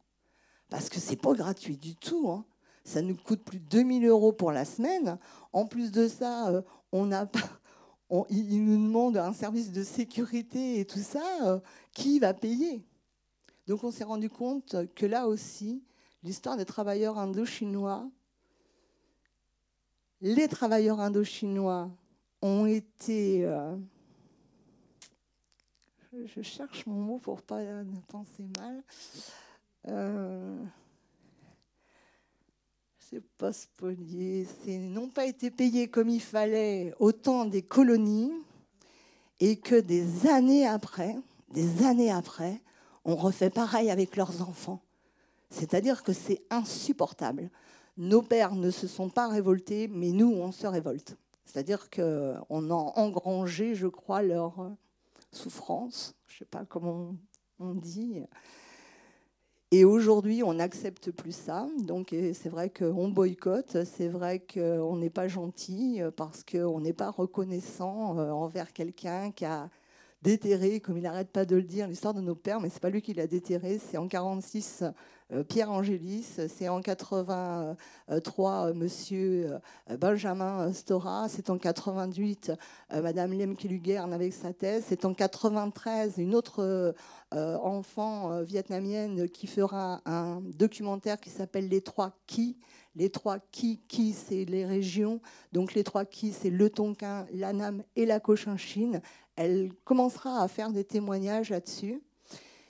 parce que c'est pas gratuit du tout. Hein. Ça nous coûte plus de 2000 euros pour la semaine. En plus de ça, on n'a pas. Il nous demande un service de sécurité et tout ça. Euh, qui va payer? Donc on s'est rendu compte que là aussi, l'histoire des travailleurs indo-chinois, les travailleurs indo-chinois ont été... Euh, je cherche mon mot pour pas penser mal. Euh, c'est pas spolié, c'est n'ont pas été payés comme il fallait au temps des colonies et que des années après, des années après, on refait pareil avec leurs enfants. C'est-à-dire que c'est insupportable. Nos pères ne se sont pas révoltés, mais nous, on se révolte. C'est-à-dire qu'on a engrangé, je crois, leur souffrance. Je ne sais pas comment on dit. Et aujourd'hui, on n'accepte plus ça. Donc, c'est vrai qu'on boycotte, c'est vrai qu'on n'est pas gentil parce qu'on n'est pas reconnaissant euh, envers quelqu'un qui a déterré, comme il n'arrête pas de le dire, l'histoire de nos pères, mais c'est pas lui qui l'a déterré. C'est en 46 euh, Pierre Angélis, c'est en 83 euh, Monsieur euh, Benjamin Stora, c'est en 88 Madame Lemke Lugern avec sa thèse, c'est en 93 une autre enfant vietnamienne qui fera un documentaire qui s'appelle Les Trois Qui. Les trois qui, qui, c'est les régions. Donc les trois qui, c'est le Tonkin, l'Anam et la Cochinchine. Elle commencera à faire des témoignages là-dessus.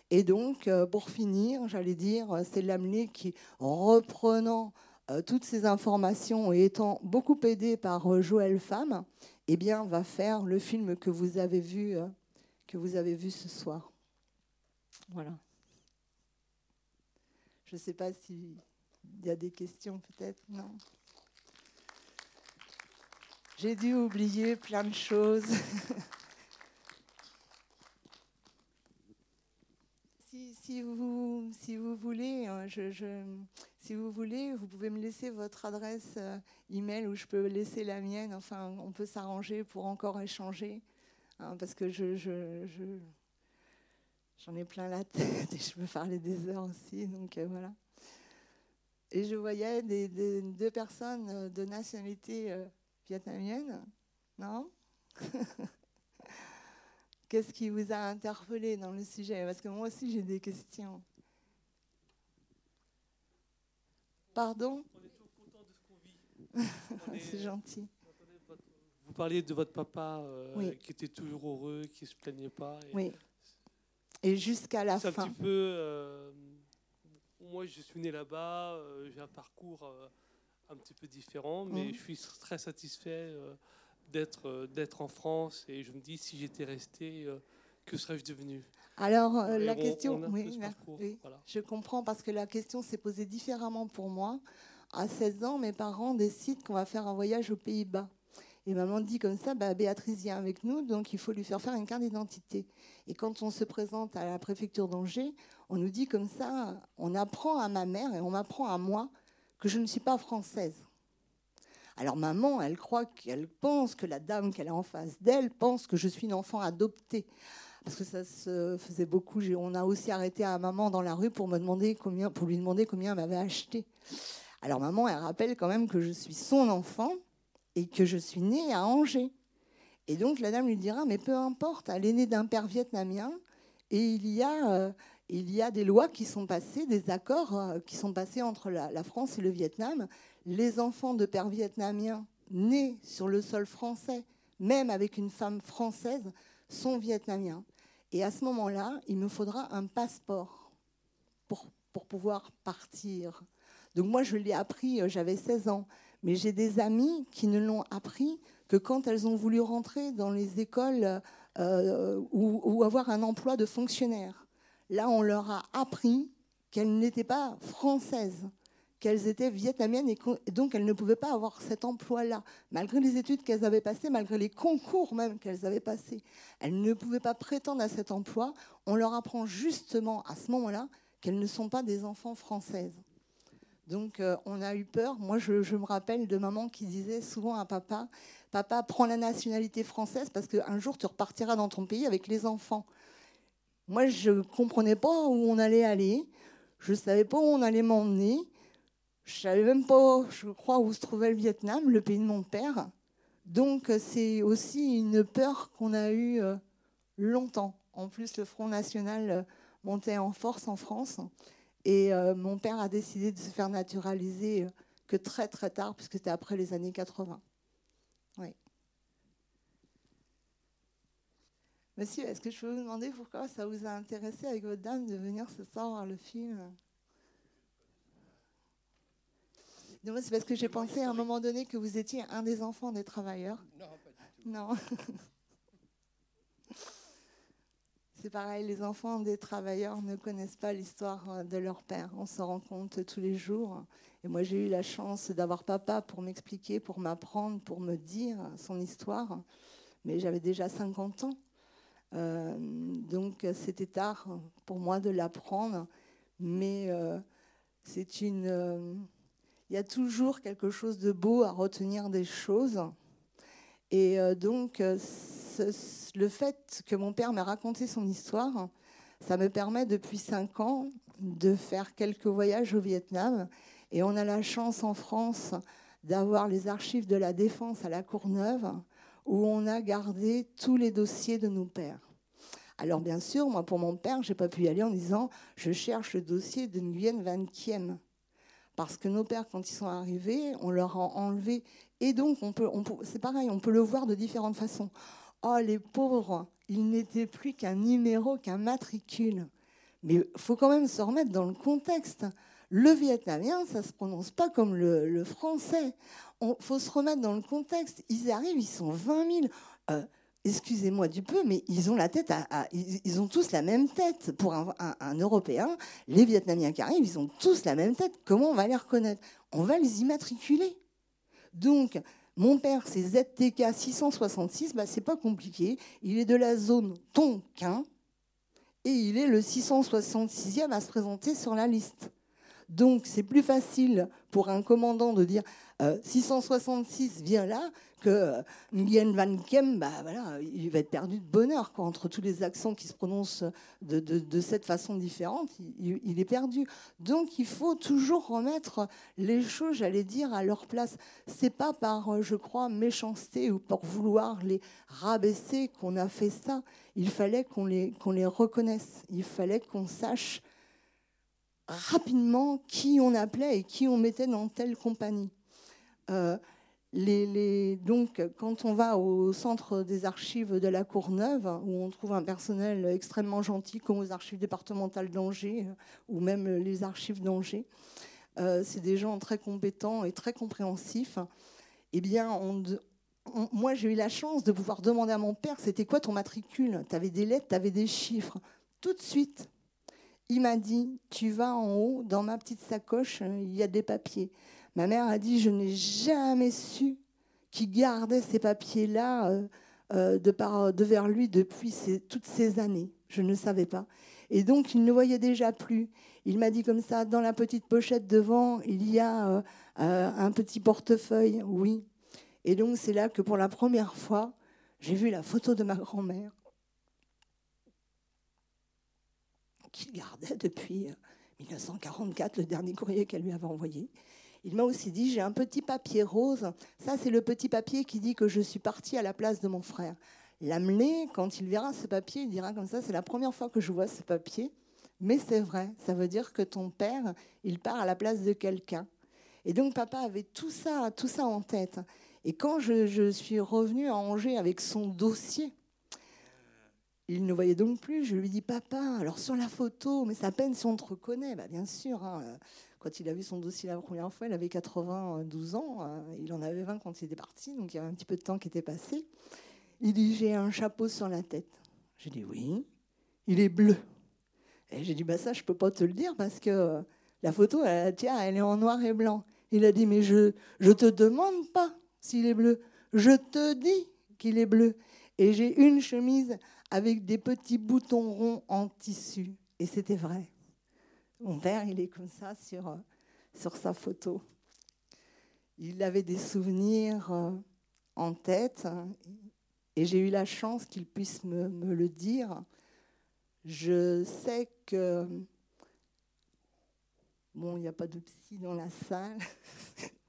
Et donc, euh, pour finir, j'allais dire, c'est l'AMLE qui, reprenant euh, toutes ces informations et étant beaucoup aidé par euh, Joël Femme, eh bien, va faire le film que vous avez vu, que vous avez vu ce soir. Voilà. Je ne sais pas s'il y a des questions, peut-être. Non. J'ai dû oublier plein de choses. si, vous, si vous voulez, euh, je, si vous voulez, vous pouvez me laisser votre adresse euh, email ou je peux laisser la mienne. Enfin, on peut s'arranger pour encore échanger, hein, parce que je, j'en ai plein la tête et je peux parler des heures aussi. Donc euh, voilà. Et je voyais des, deux personnes de nationalité vietnamienne, non? Qu'est-ce qui vous a interpellé dans le sujet? Parce que moi aussi, j'ai des questions. Pardon? On est toujours content de ce qu'on vit. C'est gentil. Vous parliez de votre papa euh, qui était toujours heureux, qui ne se plaignait pas. Et oui. Et jusqu'à la fin. C'est un petit peu. Euh, moi, je suis né là-bas, euh, j'ai un parcours un petit peu différent, mais mmh. je suis très satisfait d'être euh, d'être en France et je me dis si j'étais resté euh, que serais-je devenu? Alors euh, la question, oui, je comprends parce que la question s'est posée différemment pour moi. À 16 ans, mes parents décident qu'on va faire un voyage aux Pays-Bas. Et maman dit comme ça, bah, Béatrice vient avec nous, donc il faut lui faire faire une carte d'identité. Et quand on se présente à la préfecture d'Angers, on nous dit comme ça, on apprend à ma mère et on m'apprend à moi que je ne suis pas française. Alors maman, elle croit qu'elle pense que la dame qu'elle a en face d'elle pense que je suis une enfant adoptée. Parce que ça se faisait beaucoup. On a aussi arrêté à maman dans la rue pour, lui demander combien elle m'avait acheté. Alors maman, elle rappelle quand même que je suis son enfant et que je suis née à Angers. Et donc la dame lui dira, mais peu importe, elle est née d'un père vietnamien et il y a, euh, des lois qui sont passées, des accords euh, qui sont passés entre la, France et le Vietnam. Les enfants de pères vietnamiens nés sur le sol français, même avec une femme française, sont vietnamiens. Et à ce moment-là, il me faudra un passeport pour, pouvoir partir. Donc moi, je l'ai appris, euh, j'avais 16 ans. Mais j'ai des amis qui ne l'ont appris que quand elles ont voulu rentrer dans les écoles euh, ou, avoir un emploi de fonctionnaire. Là, on leur a appris qu'elles n'étaient pas françaises, qu'elles étaient vietnamiennes et, donc elles ne pouvaient pas avoir cet emploi-là, malgré les études qu'elles avaient passées, malgré les concours même qu'elles avaient passés. Elles ne pouvaient pas prétendre à cet emploi. On leur apprend justement à ce moment-là qu'elles ne sont pas des enfants françaises. Donc euh, on a eu peur. Moi, je, me rappelle de maman qui disait souvent à papa, papa, prends la nationalité française parce qu'un jour, tu repartiras dans ton pays avec les enfants. Moi, je ne comprenais pas où on allait aller. Je ne savais pas où on allait m'emmener. Je savais même pas, je crois, où se trouvait le Vietnam, le pays de mon père. Donc c'est aussi une peur qu'on a eue euh, longtemps. En plus, le Front National euh, montait en force en France. Et euh, mon père a décidé de se faire naturaliser que très très tard, puisque c'était après les années 80. Oui. Monsieur, est-ce que je peux vous demander pourquoi ça vous a intéressé avec votre dame de venir ce soir voir le film? Non, c'est parce que j'ai pensé à un moment donné que vous étiez un des enfants des travailleurs. Non, pas du tout. Non. C'est pareil, les enfants des travailleurs ne connaissent pas l'histoire euh, de leur père. On s'en rend compte tous les jours. Et moi, j'ai eu la chance d'avoir papa pour m'expliquer, pour m'apprendre, pour me dire son histoire. Mais j'avais déjà 50 ans. Euh, donc, c'était tard pour moi de l'apprendre. Mais euh, c'est une. Il y a toujours quelque chose de beau à retenir des choses. Et donc, le fait que mon père m'ait raconté son histoire, ça me permet depuis cinq ans de faire quelques voyages au Vietnam. Et on a la chance en France d'avoir les archives de la défense à la Courneuve, où on a gardé tous les dossiers de nos pères. Alors bien sûr, moi pour mon père, j'ai pas pu y aller en disant je cherche le dossier de Nguyen Van Kiem. Parce que nos pères, quand ils sont arrivés, on leur a enlevé. Et donc, on peut, c'est pareil, on peut le voir de différentes façons. Oh, les pauvres, ils n'étaient plus qu'un numéro, qu'un matricule. Mais il faut quand même se remettre dans le contexte. Le vietnamien, ça ne se prononce pas comme le, français. Il faut se remettre dans le contexte. Ils arrivent, ils sont 20 000. Euh, excusez-moi du peu, mais ils ont tous la même tête. Pour un, un, Européen, les Vietnamiens qui arrivent, ils ont tous la même tête. Comment on va les reconnaître? On va les immatriculer. Donc, mon père, c'est ZTK 666, bah, c'est pas compliqué. Il est de la zone Tonkin et il est le 666e à se présenter sur la liste. Donc c'est plus facile pour un commandant de dire 666 euh, vient là que euh, Nguyen Van Kem, bah, voilà, il va être perdu de bonheur quoi, entre tous les accents qui se prononcent de, cette façon différente, il, est perdu. Donc il faut toujours remettre les choses, j'allais dire, à leur place. C'est pas par, euh, je crois, méchanceté ou pour vouloir les rabaisser qu'on a fait ça. Il fallait qu'on les, qu'on les reconnaisse. Il fallait qu'on sache rapidement qui on appelait et qui on mettait dans telle compagnie. Euh, les, donc, quand on va au centre des archives de la Courneuve, où on trouve un personnel extrêmement gentil, comme aux archives départementales d'Angers, ou même les archives d'Angers, euh, c'est des gens très compétents et très compréhensifs. Eh bien, moi, j'ai eu la chance de pouvoir demander à mon père, c'était quoi ton matricule? Tu avais des lettres, tu avais des chiffres. Tout de suite, il m'a dit, tu vas en haut, dans ma petite sacoche, il y a des papiers. Ma mère a dit, je n'ai jamais su qui gardait ces papiers-là euh, euh, de, par, devers lui depuis toutes ces années. Je ne savais pas. Et donc, il ne voyait déjà plus. Il m'a dit comme ça, dans la petite pochette devant, il y a euh, un petit portefeuille, oui. Et donc, c'est là que pour la première fois, j'ai vu la photo de ma grand-mère qu'il gardait depuis 1944, le dernier courrier qu'elle lui avait envoyé. Il m'a aussi dit, j'ai un petit papier rose. Ça, c'est le petit papier qui dit que je suis partie à la place de mon frère. L'Amelé, quand il verra ce papier, il dira comme ça, c'est la première fois que je vois ce papier. Mais c'est vrai, ça veut dire que ton père, il part à la place de quelqu'un. Et donc papa avait tout ça, tout ça en tête. Et quand je, je suis revenue à Angers avec son dossier, il ne voyait donc plus. Je lui dis, papa, alors sur la photo, mais c'est peine si on te reconnaît. Bah, bien sûr, hein. quand il a vu son dossier la première fois, il avait 92 ans. Euh, il en avait 20 quand il était parti, donc il y avait un petit peu de temps qui était passé. Il dit, j'ai un chapeau sur la tête. J'ai dit, oui. Il est bleu. Et j'ai dit, bah ça, je peux pas te le dire parce que la photo, tiens, elle est en noir et blanc. Il a dit, mais je ne te demande pas s'il est bleu. Je te dis qu'il est bleu. Et j'ai une chemise avec des petits boutons ronds en tissu. Et c'était vrai. Mon père, il est comme ça sur, euh, sur sa photo. Il avait des souvenirs euh, en tête et j'ai eu la chance qu'il puisse me, me, le dire. Je sais que... Bon, il n'y a pas de psy dans la salle.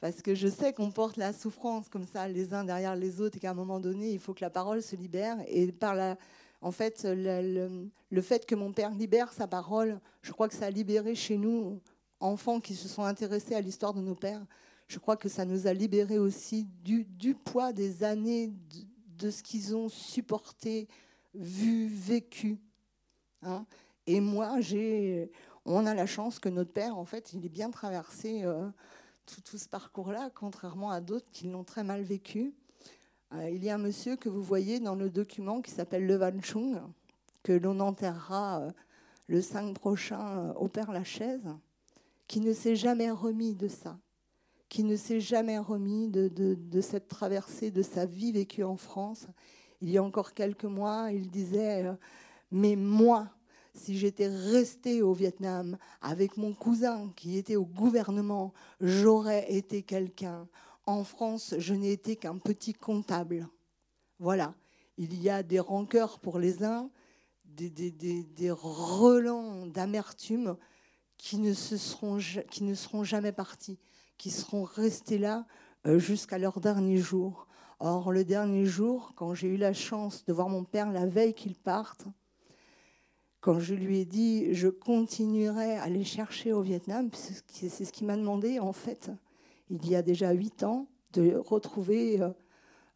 parce que je sais qu'on porte la souffrance comme ça, les uns derrière les autres, et qu'à un moment donné, il faut que la parole se libère. Et par la, en fait, le, fait que mon père libère sa parole, je crois que ça a libéré chez nous, enfants qui se sont intéressés à l'histoire de nos pères, je crois que ça nous a libérés aussi du, du poids des années, de, ce qu'ils ont supporté, vu, vécu. Hein. et moi, j'ai, on a la chance que notre père, en fait, il est bien traversé. Euh, tout, ce parcours-là, contrairement à d'autres qui l'ont très mal vécu. Euh, il y a un monsieur que vous voyez dans le document qui s'appelle Le Van Chung, que l'on enterrera euh, le 5 prochain euh, au Père Lachaise, qui ne s'est jamais remis de ça, qui ne s'est jamais remis de, cette traversée de sa vie vécue en France. Il y a encore quelques mois, il disait, mais moi, si j'étais resté au Vietnam avec mon cousin qui était au gouvernement, j'aurais été quelqu'un. En France, je n'ai été qu'un petit comptable. Voilà. Il y a des rancœurs pour les uns, des, des, relents d'amertume qui, ne seront, qui ne seront jamais partis, qui seront restés là euh, jusqu'à leur dernier jour. Or, le dernier jour, quand j'ai eu la chance de voir mon père la veille qu'il parte, quand je lui ai dit je continuerai à les chercher au Vietnam, c'est ce qu'il m'a demandé en fait, il y a déjà huit ans, de retrouver euh,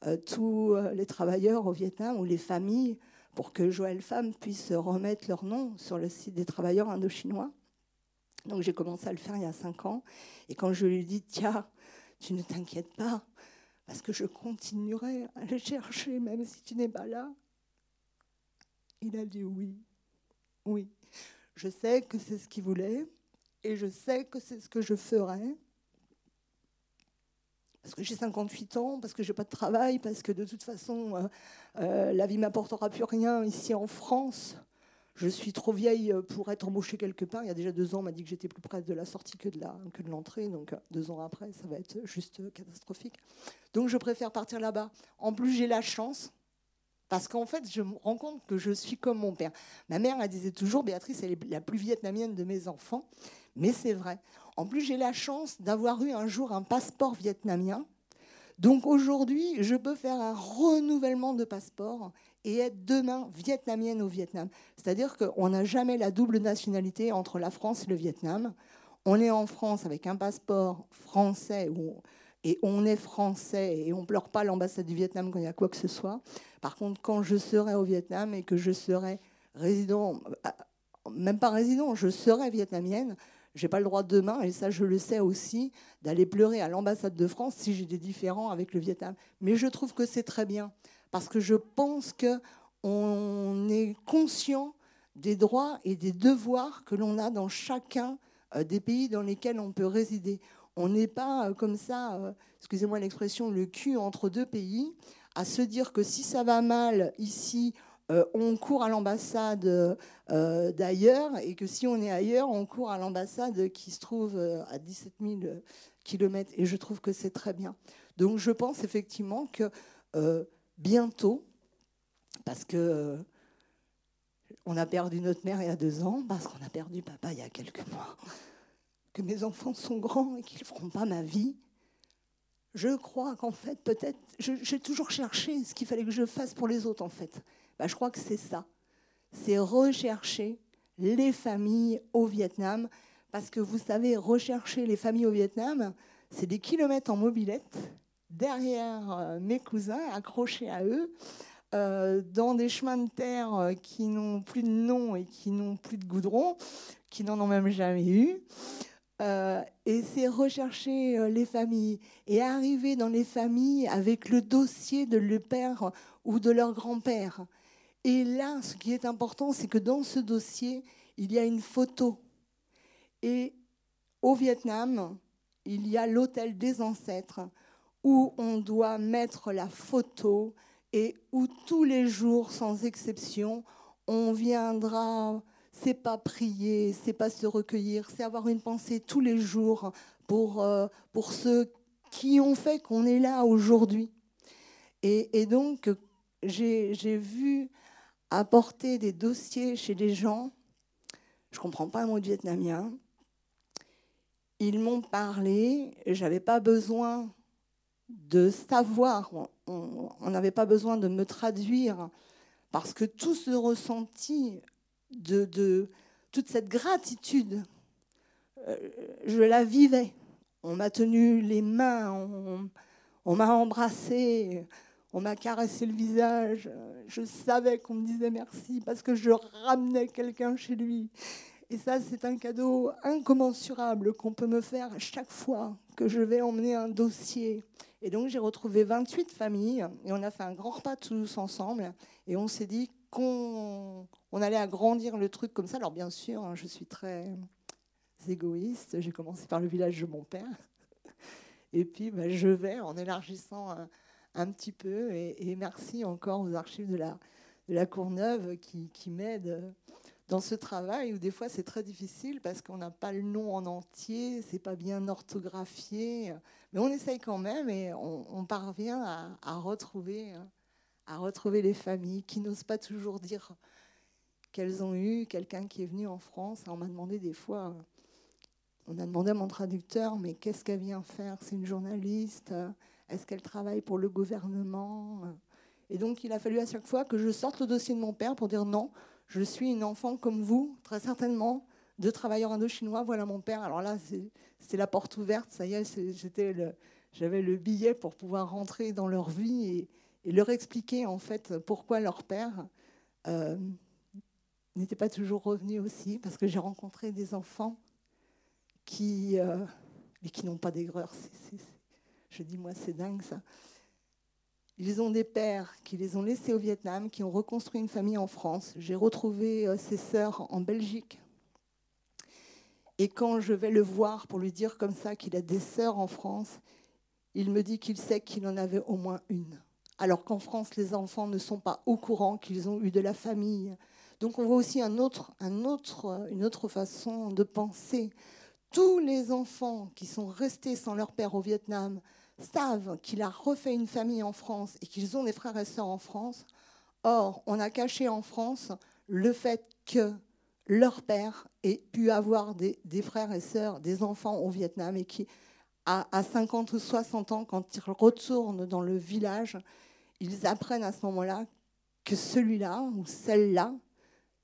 euh, tous euh, les travailleurs au Vietnam ou les familles pour que Joël Femme puisse remettre leur nom sur le site des travailleurs indochinois. Donc j'ai commencé à le faire il y a cinq ans. Et quand je lui ai dit, tiens, tu ne t'inquiètes pas, parce que je continuerai à les chercher même si tu n'es pas là, il a dit oui. Oui, je sais que c'est ce qu'il voulait et je sais que c'est ce que je ferai. Parce que j'ai 58 ans, parce que j'ai pas de travail, parce que de toute façon, euh, euh, la vie m'apportera plus rien ici en France. Je suis trop vieille pour être embauchée quelque part. Il y a déjà deux ans, on m'a dit que j'étais plus près de la sortie que de l'entrée. Donc deux ans après, ça va être juste catastrophique. Donc je préfère partir là-bas. En plus, j'ai la chance parce qu'en fait, je me rends compte que je suis comme mon père. Ma mère, elle disait toujours, Béatrice, elle est la plus vietnamienne de mes enfants. Mais c'est vrai. En plus, j'ai la chance d'avoir eu un jour un passeport vietnamien. Donc aujourd'hui, je peux faire un renouvellement de passeport et être demain vietnamienne au Vietnam. C'est-à-dire qu'on n'a jamais la double nationalité entre la France et le Vietnam. On est en France avec un passeport français et on est français et on pleure pas l'ambassade du Vietnam quand il y a quoi que ce soit. Par contre, quand je serai au Vietnam et que je serai résident, euh, même pas résident, je serai vietnamienne, j'ai pas le droit demain, et ça je le sais aussi, d'aller pleurer à l'ambassade de France si j'ai des différends avec le Vietnam. Mais je trouve que c'est très bien, parce que je pense qu'on est conscient des droits et des devoirs que l'on a dans chacun euh, des pays dans lesquels on peut résider. On n'est pas comme ça, excusez-moi l'expression, le cul entre deux pays, à se dire que si ça va mal ici, on court à l'ambassade d'ailleurs, et que si on est ailleurs, on court à l'ambassade qui se trouve à 17 000 kilomètres. Et je trouve que c'est très bien. Donc je pense effectivement que bientôt, parce que on a perdu notre mère il y a deux ans, parce qu'on a perdu papa il y a quelques mois, que mes enfants sont grands et qu'ils ne feront pas ma vie. Je crois qu'en fait, peut-être, j'ai toujours cherché ce qu'il fallait que je fasse pour les autres, en fait. Bah, je crois que c'est ça. C'est rechercher les familles au Vietnam. Parce que vous savez, rechercher les familles au Vietnam, c'est des kilomètres en mobilette derrière euh, mes cousins, accrochés à eux. Euh, dans des chemins de terre euh, qui n'ont plus de nom et qui n'ont plus de goudron, qui n'en ont même jamais eu. Euh, et c'est rechercher les familles et arriver dans les familles avec le dossier de leur père ou de leur grand-père. Et là, ce qui est important, c'est que dans ce dossier, il y a une photo. Et au Vietnam, il y a l'hôtel des ancêtres où on doit mettre la photo et où tous les jours, sans exception, on viendra, c'est pas prier, c'est pas se recueillir, c'est avoir une pensée tous les jours pour, euh, pour ceux qui ont fait qu'on est là aujourd'hui. Et, donc, j'ai vu apporter des dossiers chez les gens. Je ne comprends pas un mot vietnamien. Ils m'ont parlé, je n'avais pas besoin de savoir, on n'avait pas besoin de me traduire, parce que tout ce ressenti de, toute cette gratitude, euh, je la vivais. On m'a tenu les mains, on, m'a embrassé, on m'a caressé le visage. Je savais qu'on me disait merci parce que je ramenais quelqu'un chez lui. Et ça, c'est un cadeau incommensurable qu'on peut me faire chaque fois que je vais emmener un dossier et donc j'ai retrouvé 28 familles et on a fait un grand repas tous ensemble et on s'est dit qu'on on allait agrandir le truc comme ça. Alors bien sûr, hein, je suis très égoïste. J'ai commencé par le village de mon père. Et puis bah, je vais en élargissant un, petit peu. Et, merci encore aux archives de la, Courneuve qui, m'aident dans ce travail où des fois c'est très difficile parce qu'on n'a pas le nom en entier, c'est pas bien orthographié, mais on essaye quand même et on, parvient à, retrouver, à retrouver les familles qui n'osent pas toujours dire qu'elles ont eu quelqu'un qui est venu en France. On m'a demandé des fois, on a demandé à mon traducteur, mais qu'est-ce qu'elle vient faire? C'est une journaliste Est-ce qu'elle travaille pour le gouvernement? Et donc il a fallu à chaque fois que je sorte le dossier de mon père pour dire non je suis une enfant comme vous, très certainement, de travailleurs indochinois. Voilà mon père. Alors là, c'est la porte ouverte. Ça y est, j'avais le billet pour pouvoir rentrer dans leur vie leur expliquer en fait pourquoi leur père euh, n'était pas toujours revenu aussi. Parce que j'ai rencontré des enfants qui, euh, qui n'ont pas d'aigreur. Je dis, moi, c'est dingue ça. Ils ont des pères qui les ont laissés au Vietnam, qui ont reconstruit une famille en France. J'ai retrouvé euh, ses sœurs en Belgique. Et quand je vais le voir pour lui dire comme ça qu'il a des sœurs en France, il me dit qu'il sait qu'il en avait au moins une. Alors qu'en France, les enfants ne sont pas au courant qu'ils ont eu de la famille. Donc on voit aussi une autre façon de penser. Tous les enfants qui sont restés sans leur père au Vietnam savent qu'il a refait une famille en France et qu'ils ont des frères et sœurs en France. Or, on a caché en France le fait que leur père ait pu avoir des, frères et sœurs, des enfants au Vietnam et qui, à, 50 ou 60 ans, quand ils retournent dans le village, ils apprennent à ce moment-là que celui-là ou celle-là,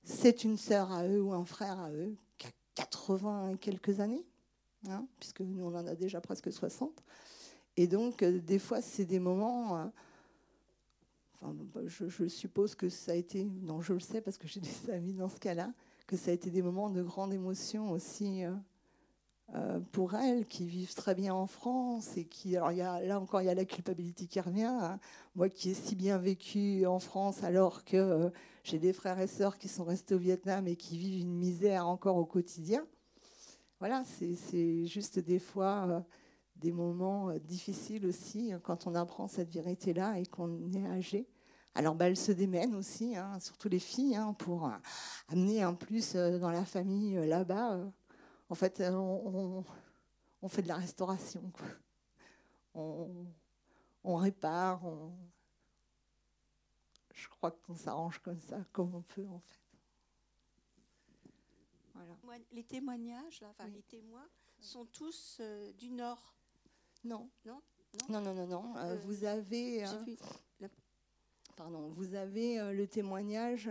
c'est une sœur à eux ou un frère à eux qui a 80 et quelques années, hein, puisque nous on en a déjà presque 60. Et donc, euh, des fois, c'est des moments. Euh, enfin, bah, je, suppose que ça a été. Non, je le sais parce que j'ai des amis dans ce cas-là, que ça a été des moments de grande émotion aussi. Euh, pour elles qui vivent très bien en France et qui alors y a, là encore il y a la culpabilité qui revient hein. moi qui ai si bien vécu en France alors que j'ai des frères et sœurs qui sont restés au Vietnam et qui vivent une misère encore au quotidien voilà, c'est juste des fois des moments difficiles aussi quand on apprend cette vérité-là et qu'on est âgé. Alors, bah, elles se démènent aussi, hein, surtout les filles, hein, pour amener un plus dans la famille là-bas. En fait, on, on, fait de la restauration. Quoi. On, on répare, on, je crois qu'on s'arrange comme ça, comme on peut en fait. Les témoignages, les témoins, sont tous euh, du Nord Non. Non? Non, non, non, non. Euh, euh, vous avez. Pardon, vous avez le témoignage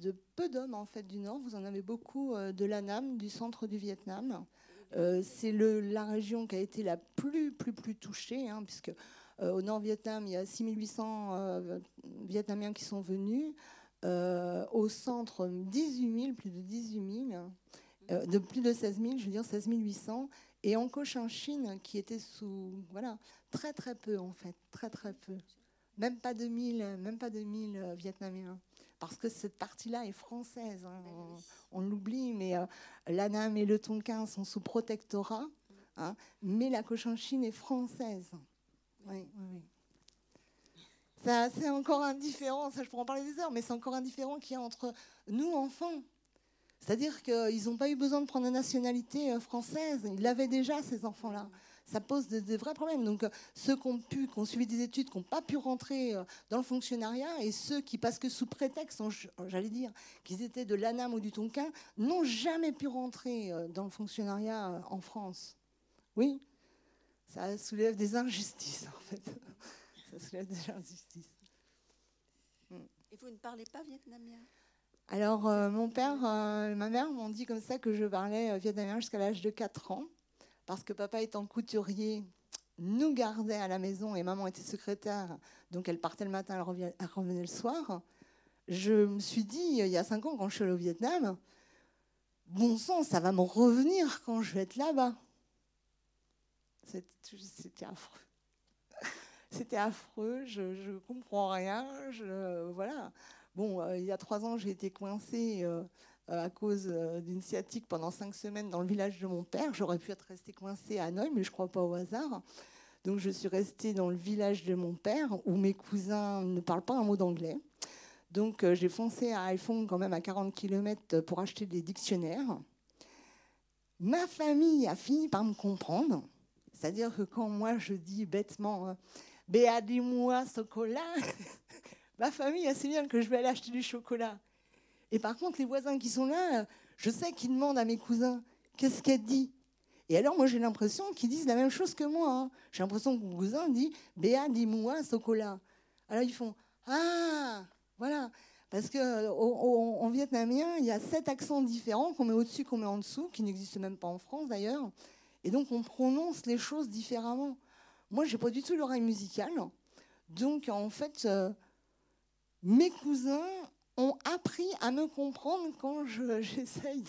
de peu d'hommes en fait du Nord. Vous en avez beaucoup de l'Anam, du centre du Vietnam. c'est la région qui a été la plus, plus, plus touchée, hein, puisque euh, au Nord-Vietnam, il y a 6800 euh, Vietnamiens qui sont venus. Euh, au centre, 18 000, plus de 18 000. de plus de 16 000, je veux dire 16 800, et en Cochinchine, qui était sous, voilà, très très peu en fait, très très peu, même pas 2000, même pas 2000 Vietnamiens, parce que cette partie-là est française, hein. on, l'oublie, mais l'Anam et le Tonkin sont sous protectorat, hein, mais la Cochinchine est française. Oui, oui, C'est encore indifférent, ça je pourrais en parler des heures, mais c'est encore indifférent qu'il y a entre nous, enfants. C'est-à-dire qu'ils n'ont pas eu besoin de prendre une nationalité euh, française, ils l'avaient déjà, ces enfants-là. Ça pose de, vrais problèmes. Donc, euh, ceux qui ont pu, qui ont suivi des études, qui n'ont pas pu rentrer euh, dans le fonctionnariat, et ceux qui, parce que sous prétexte, j'allais dire, qu'ils étaient de l'ANAM ou du Tonkin, n'ont jamais pu rentrer dans le fonctionnariat en France. Oui, ça soulève des injustices, en fait. Ça soulève des injustices. Hmm. Et vous ne parlez pas vietnamien? Alors, euh, mon père euh, et ma mère m'ont dit comme ça que je parlais euh, vietnamien jusqu'à l'âge de 4 ans, parce que papa étant couturier, nous gardait à la maison et maman était secrétaire, donc elle partait le matin, elle revenait le soir. Je me suis dit, il y a 5 ans, quand je suis allée au Vietnam, bon sang, ça va me revenir quand je vais être là-bas. C'était affreux. C'était affreux, je ne comprends rien. Je, voilà. Bon, euh, il y a trois ans, j'ai été coincée euh, à cause euh, d'une sciatique pendant cinq semaines dans le village de mon père. J'aurais pu être restée coincée à Hanoï, mais je ne crois pas au hasard. Donc je suis restée dans le village de mon père, où mes cousins ne parlent pas un mot d'anglais. Donc j'ai foncé à iPhone quand même à 40 km pour acheter des dictionnaires. Ma famille a fini par me comprendre. C'est-à-dire que quand moi je dis bêtement, Béa, dis-moi chocolat, ma famille sait bien que je vais aller acheter du chocolat. Et par contre, les voisins qui sont là, je sais qu'ils demandent à mes cousins, qu'est-ce qu'elle dit? Et alors, moi, j'ai l'impression qu'ils disent la même chose que moi. Hein. J'ai l'impression que mon cousin dit, Béa, dis-moi chocolat. Alors, ils font, ah, voilà. Parce qu'en vietnamien, il y a sept accents différents qu'on met au-dessus, qu'on met en dessous, qui n'existent même pas en France d'ailleurs. Et donc, on prononce les choses différemment. Moi, j'ai pas du tout l'oreille musicale. Donc, en fait, euh, mes cousins ont appris à me comprendre quand j'essaye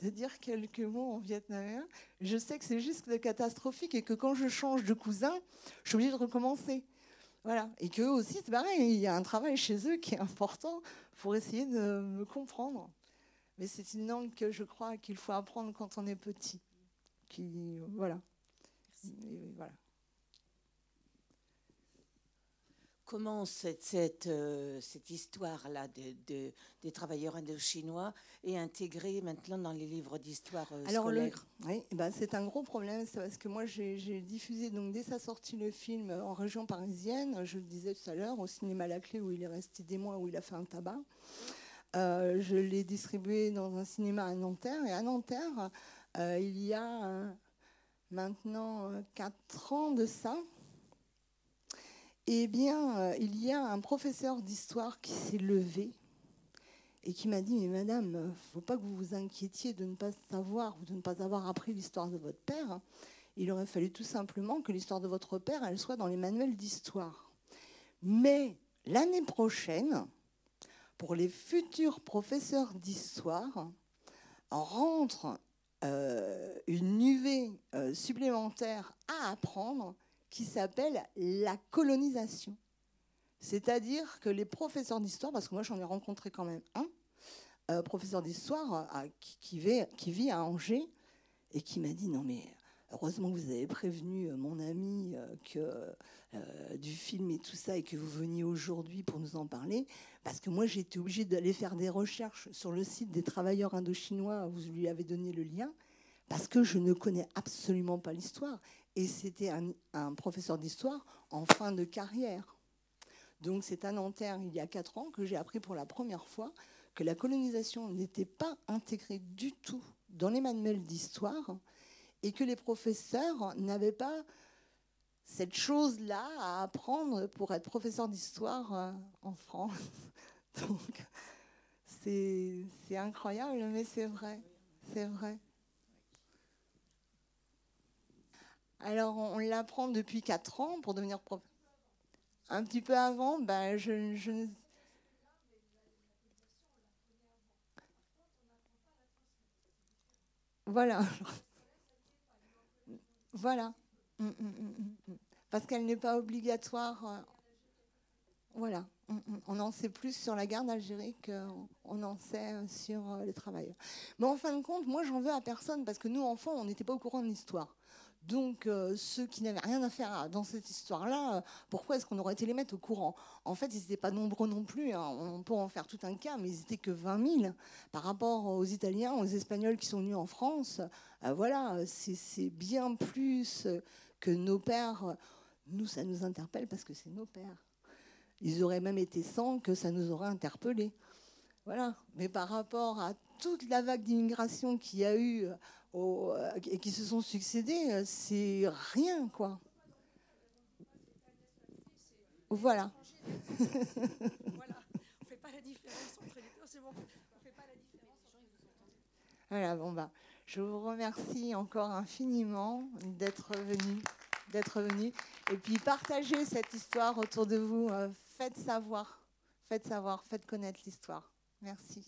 de, dire quelques mots en vietnamien. Je sais que c'est juste catastrophique et que quand je change de cousin, je suis obligée de recommencer. Voilà. Et qu'eux aussi, c'est pareil, il y a un travail chez eux qui est important pour essayer de me comprendre. Mais c'est une langue que je crois qu'il faut apprendre quand on est petit qui voilà. voilà. Comment cette, cette, euh, cette histoire-là de, des travailleurs indo-chinois est intégrée maintenant dans les livres d'histoire euh, Alors scolaire oui, eh ben c'est un gros problème, c'est parce que moi j'ai diffusé donc dès sa sortie le film en région parisienne, je le disais tout à l'heure, au cinéma La Clé où il est resté des mois, où il a fait un tabac. Euh, je l'ai distribué dans un cinéma à Nanterre et à Nanterre, euh, il y a euh, maintenant euh, quatre ans de ça, eh bien, il y a un professeur d'histoire qui s'est levé et qui m'a dit Mais madame, il ne faut pas que vous vous inquiétiez de ne pas savoir ou de ne pas avoir appris l'histoire de votre père. Il aurait fallu tout simplement que l'histoire de votre père, elle soit dans les manuels d'histoire. Mais l'année prochaine, pour les futurs professeurs d'histoire, rentre euh, une UV euh, supplémentaire à apprendre qui s'appelle la colonisation. C'est-à-dire que les professeurs d'histoire, parce que moi j'en ai rencontré quand même un, euh, professeur d'histoire qui, vit, qui, vit, à Angers, et qui m'a dit non mais heureusement que vous avez prévenu euh, mon ami euh, que du film et tout ça et que vous veniez aujourd'hui pour nous en parler parce que moi été obligée d'aller faire des recherches sur le site des travailleurs indochinois vous lui avez donné le lien parce que je ne connais absolument pas l'histoire et c'était un, professeur d'histoire en fin de carrière donc c'est à Nanterre, il y a quatre ans, que j'ai appris pour la première fois que la colonisation n'était pas intégrée du tout dans les manuels d'histoire et que les professeurs n'avaient pas cette chose-là à apprendre pour être professeur d'histoire euh, en France. Donc c'est incroyable, mais c'est vrai. C'est vrai. Alors on l'apprend depuis quatre ans pour devenir professeur un petit peu avant, ben, je, je... Voilà. Voilà. Mm, mm, mm, Parce qu'elle n'est pas obligatoire. Euh, voilà. On en sait plus sur la guerre d'Algérie qu'on en sait sur euh, les travailleurs. Mais en fin de compte, moi, j'en veux à personne parce que nous, enfants, on n'était pas au courant de l'histoire. Donc, euh, ceux qui n'avaient rien à faire dans cette histoire-là, euh, pourquoi est-ce qu'on aurait été les mettre au courant? En fait, ils n'étaient pas nombreux non plus. Hein. On peut en faire tout un cas, mais ils n'étaient que 20 000 par rapport aux Italiens, aux Espagnols qui sont venus en France. Euh, voilà, c'est bien plus que nos pères. Nous, ça nous interpelle parce que c'est nos pères. Ils auraient même été sans que ça nous aurait interpellés. Voilà. Mais par rapport à toute la vague d'immigration qu'il y a eu euh, et qui se sont succédés, euh, c'est rien, quoi. Voilà. voilà. On fait pas la différence entre les deux, c'est bon. On fait pas la différence. Voilà, bon bah, je vous remercie encore infiniment d'être venu, d'être venu, et puis partagez cette histoire autour de vous. Euh, faites savoir, faites savoir, faites connaître l'histoire. Merci.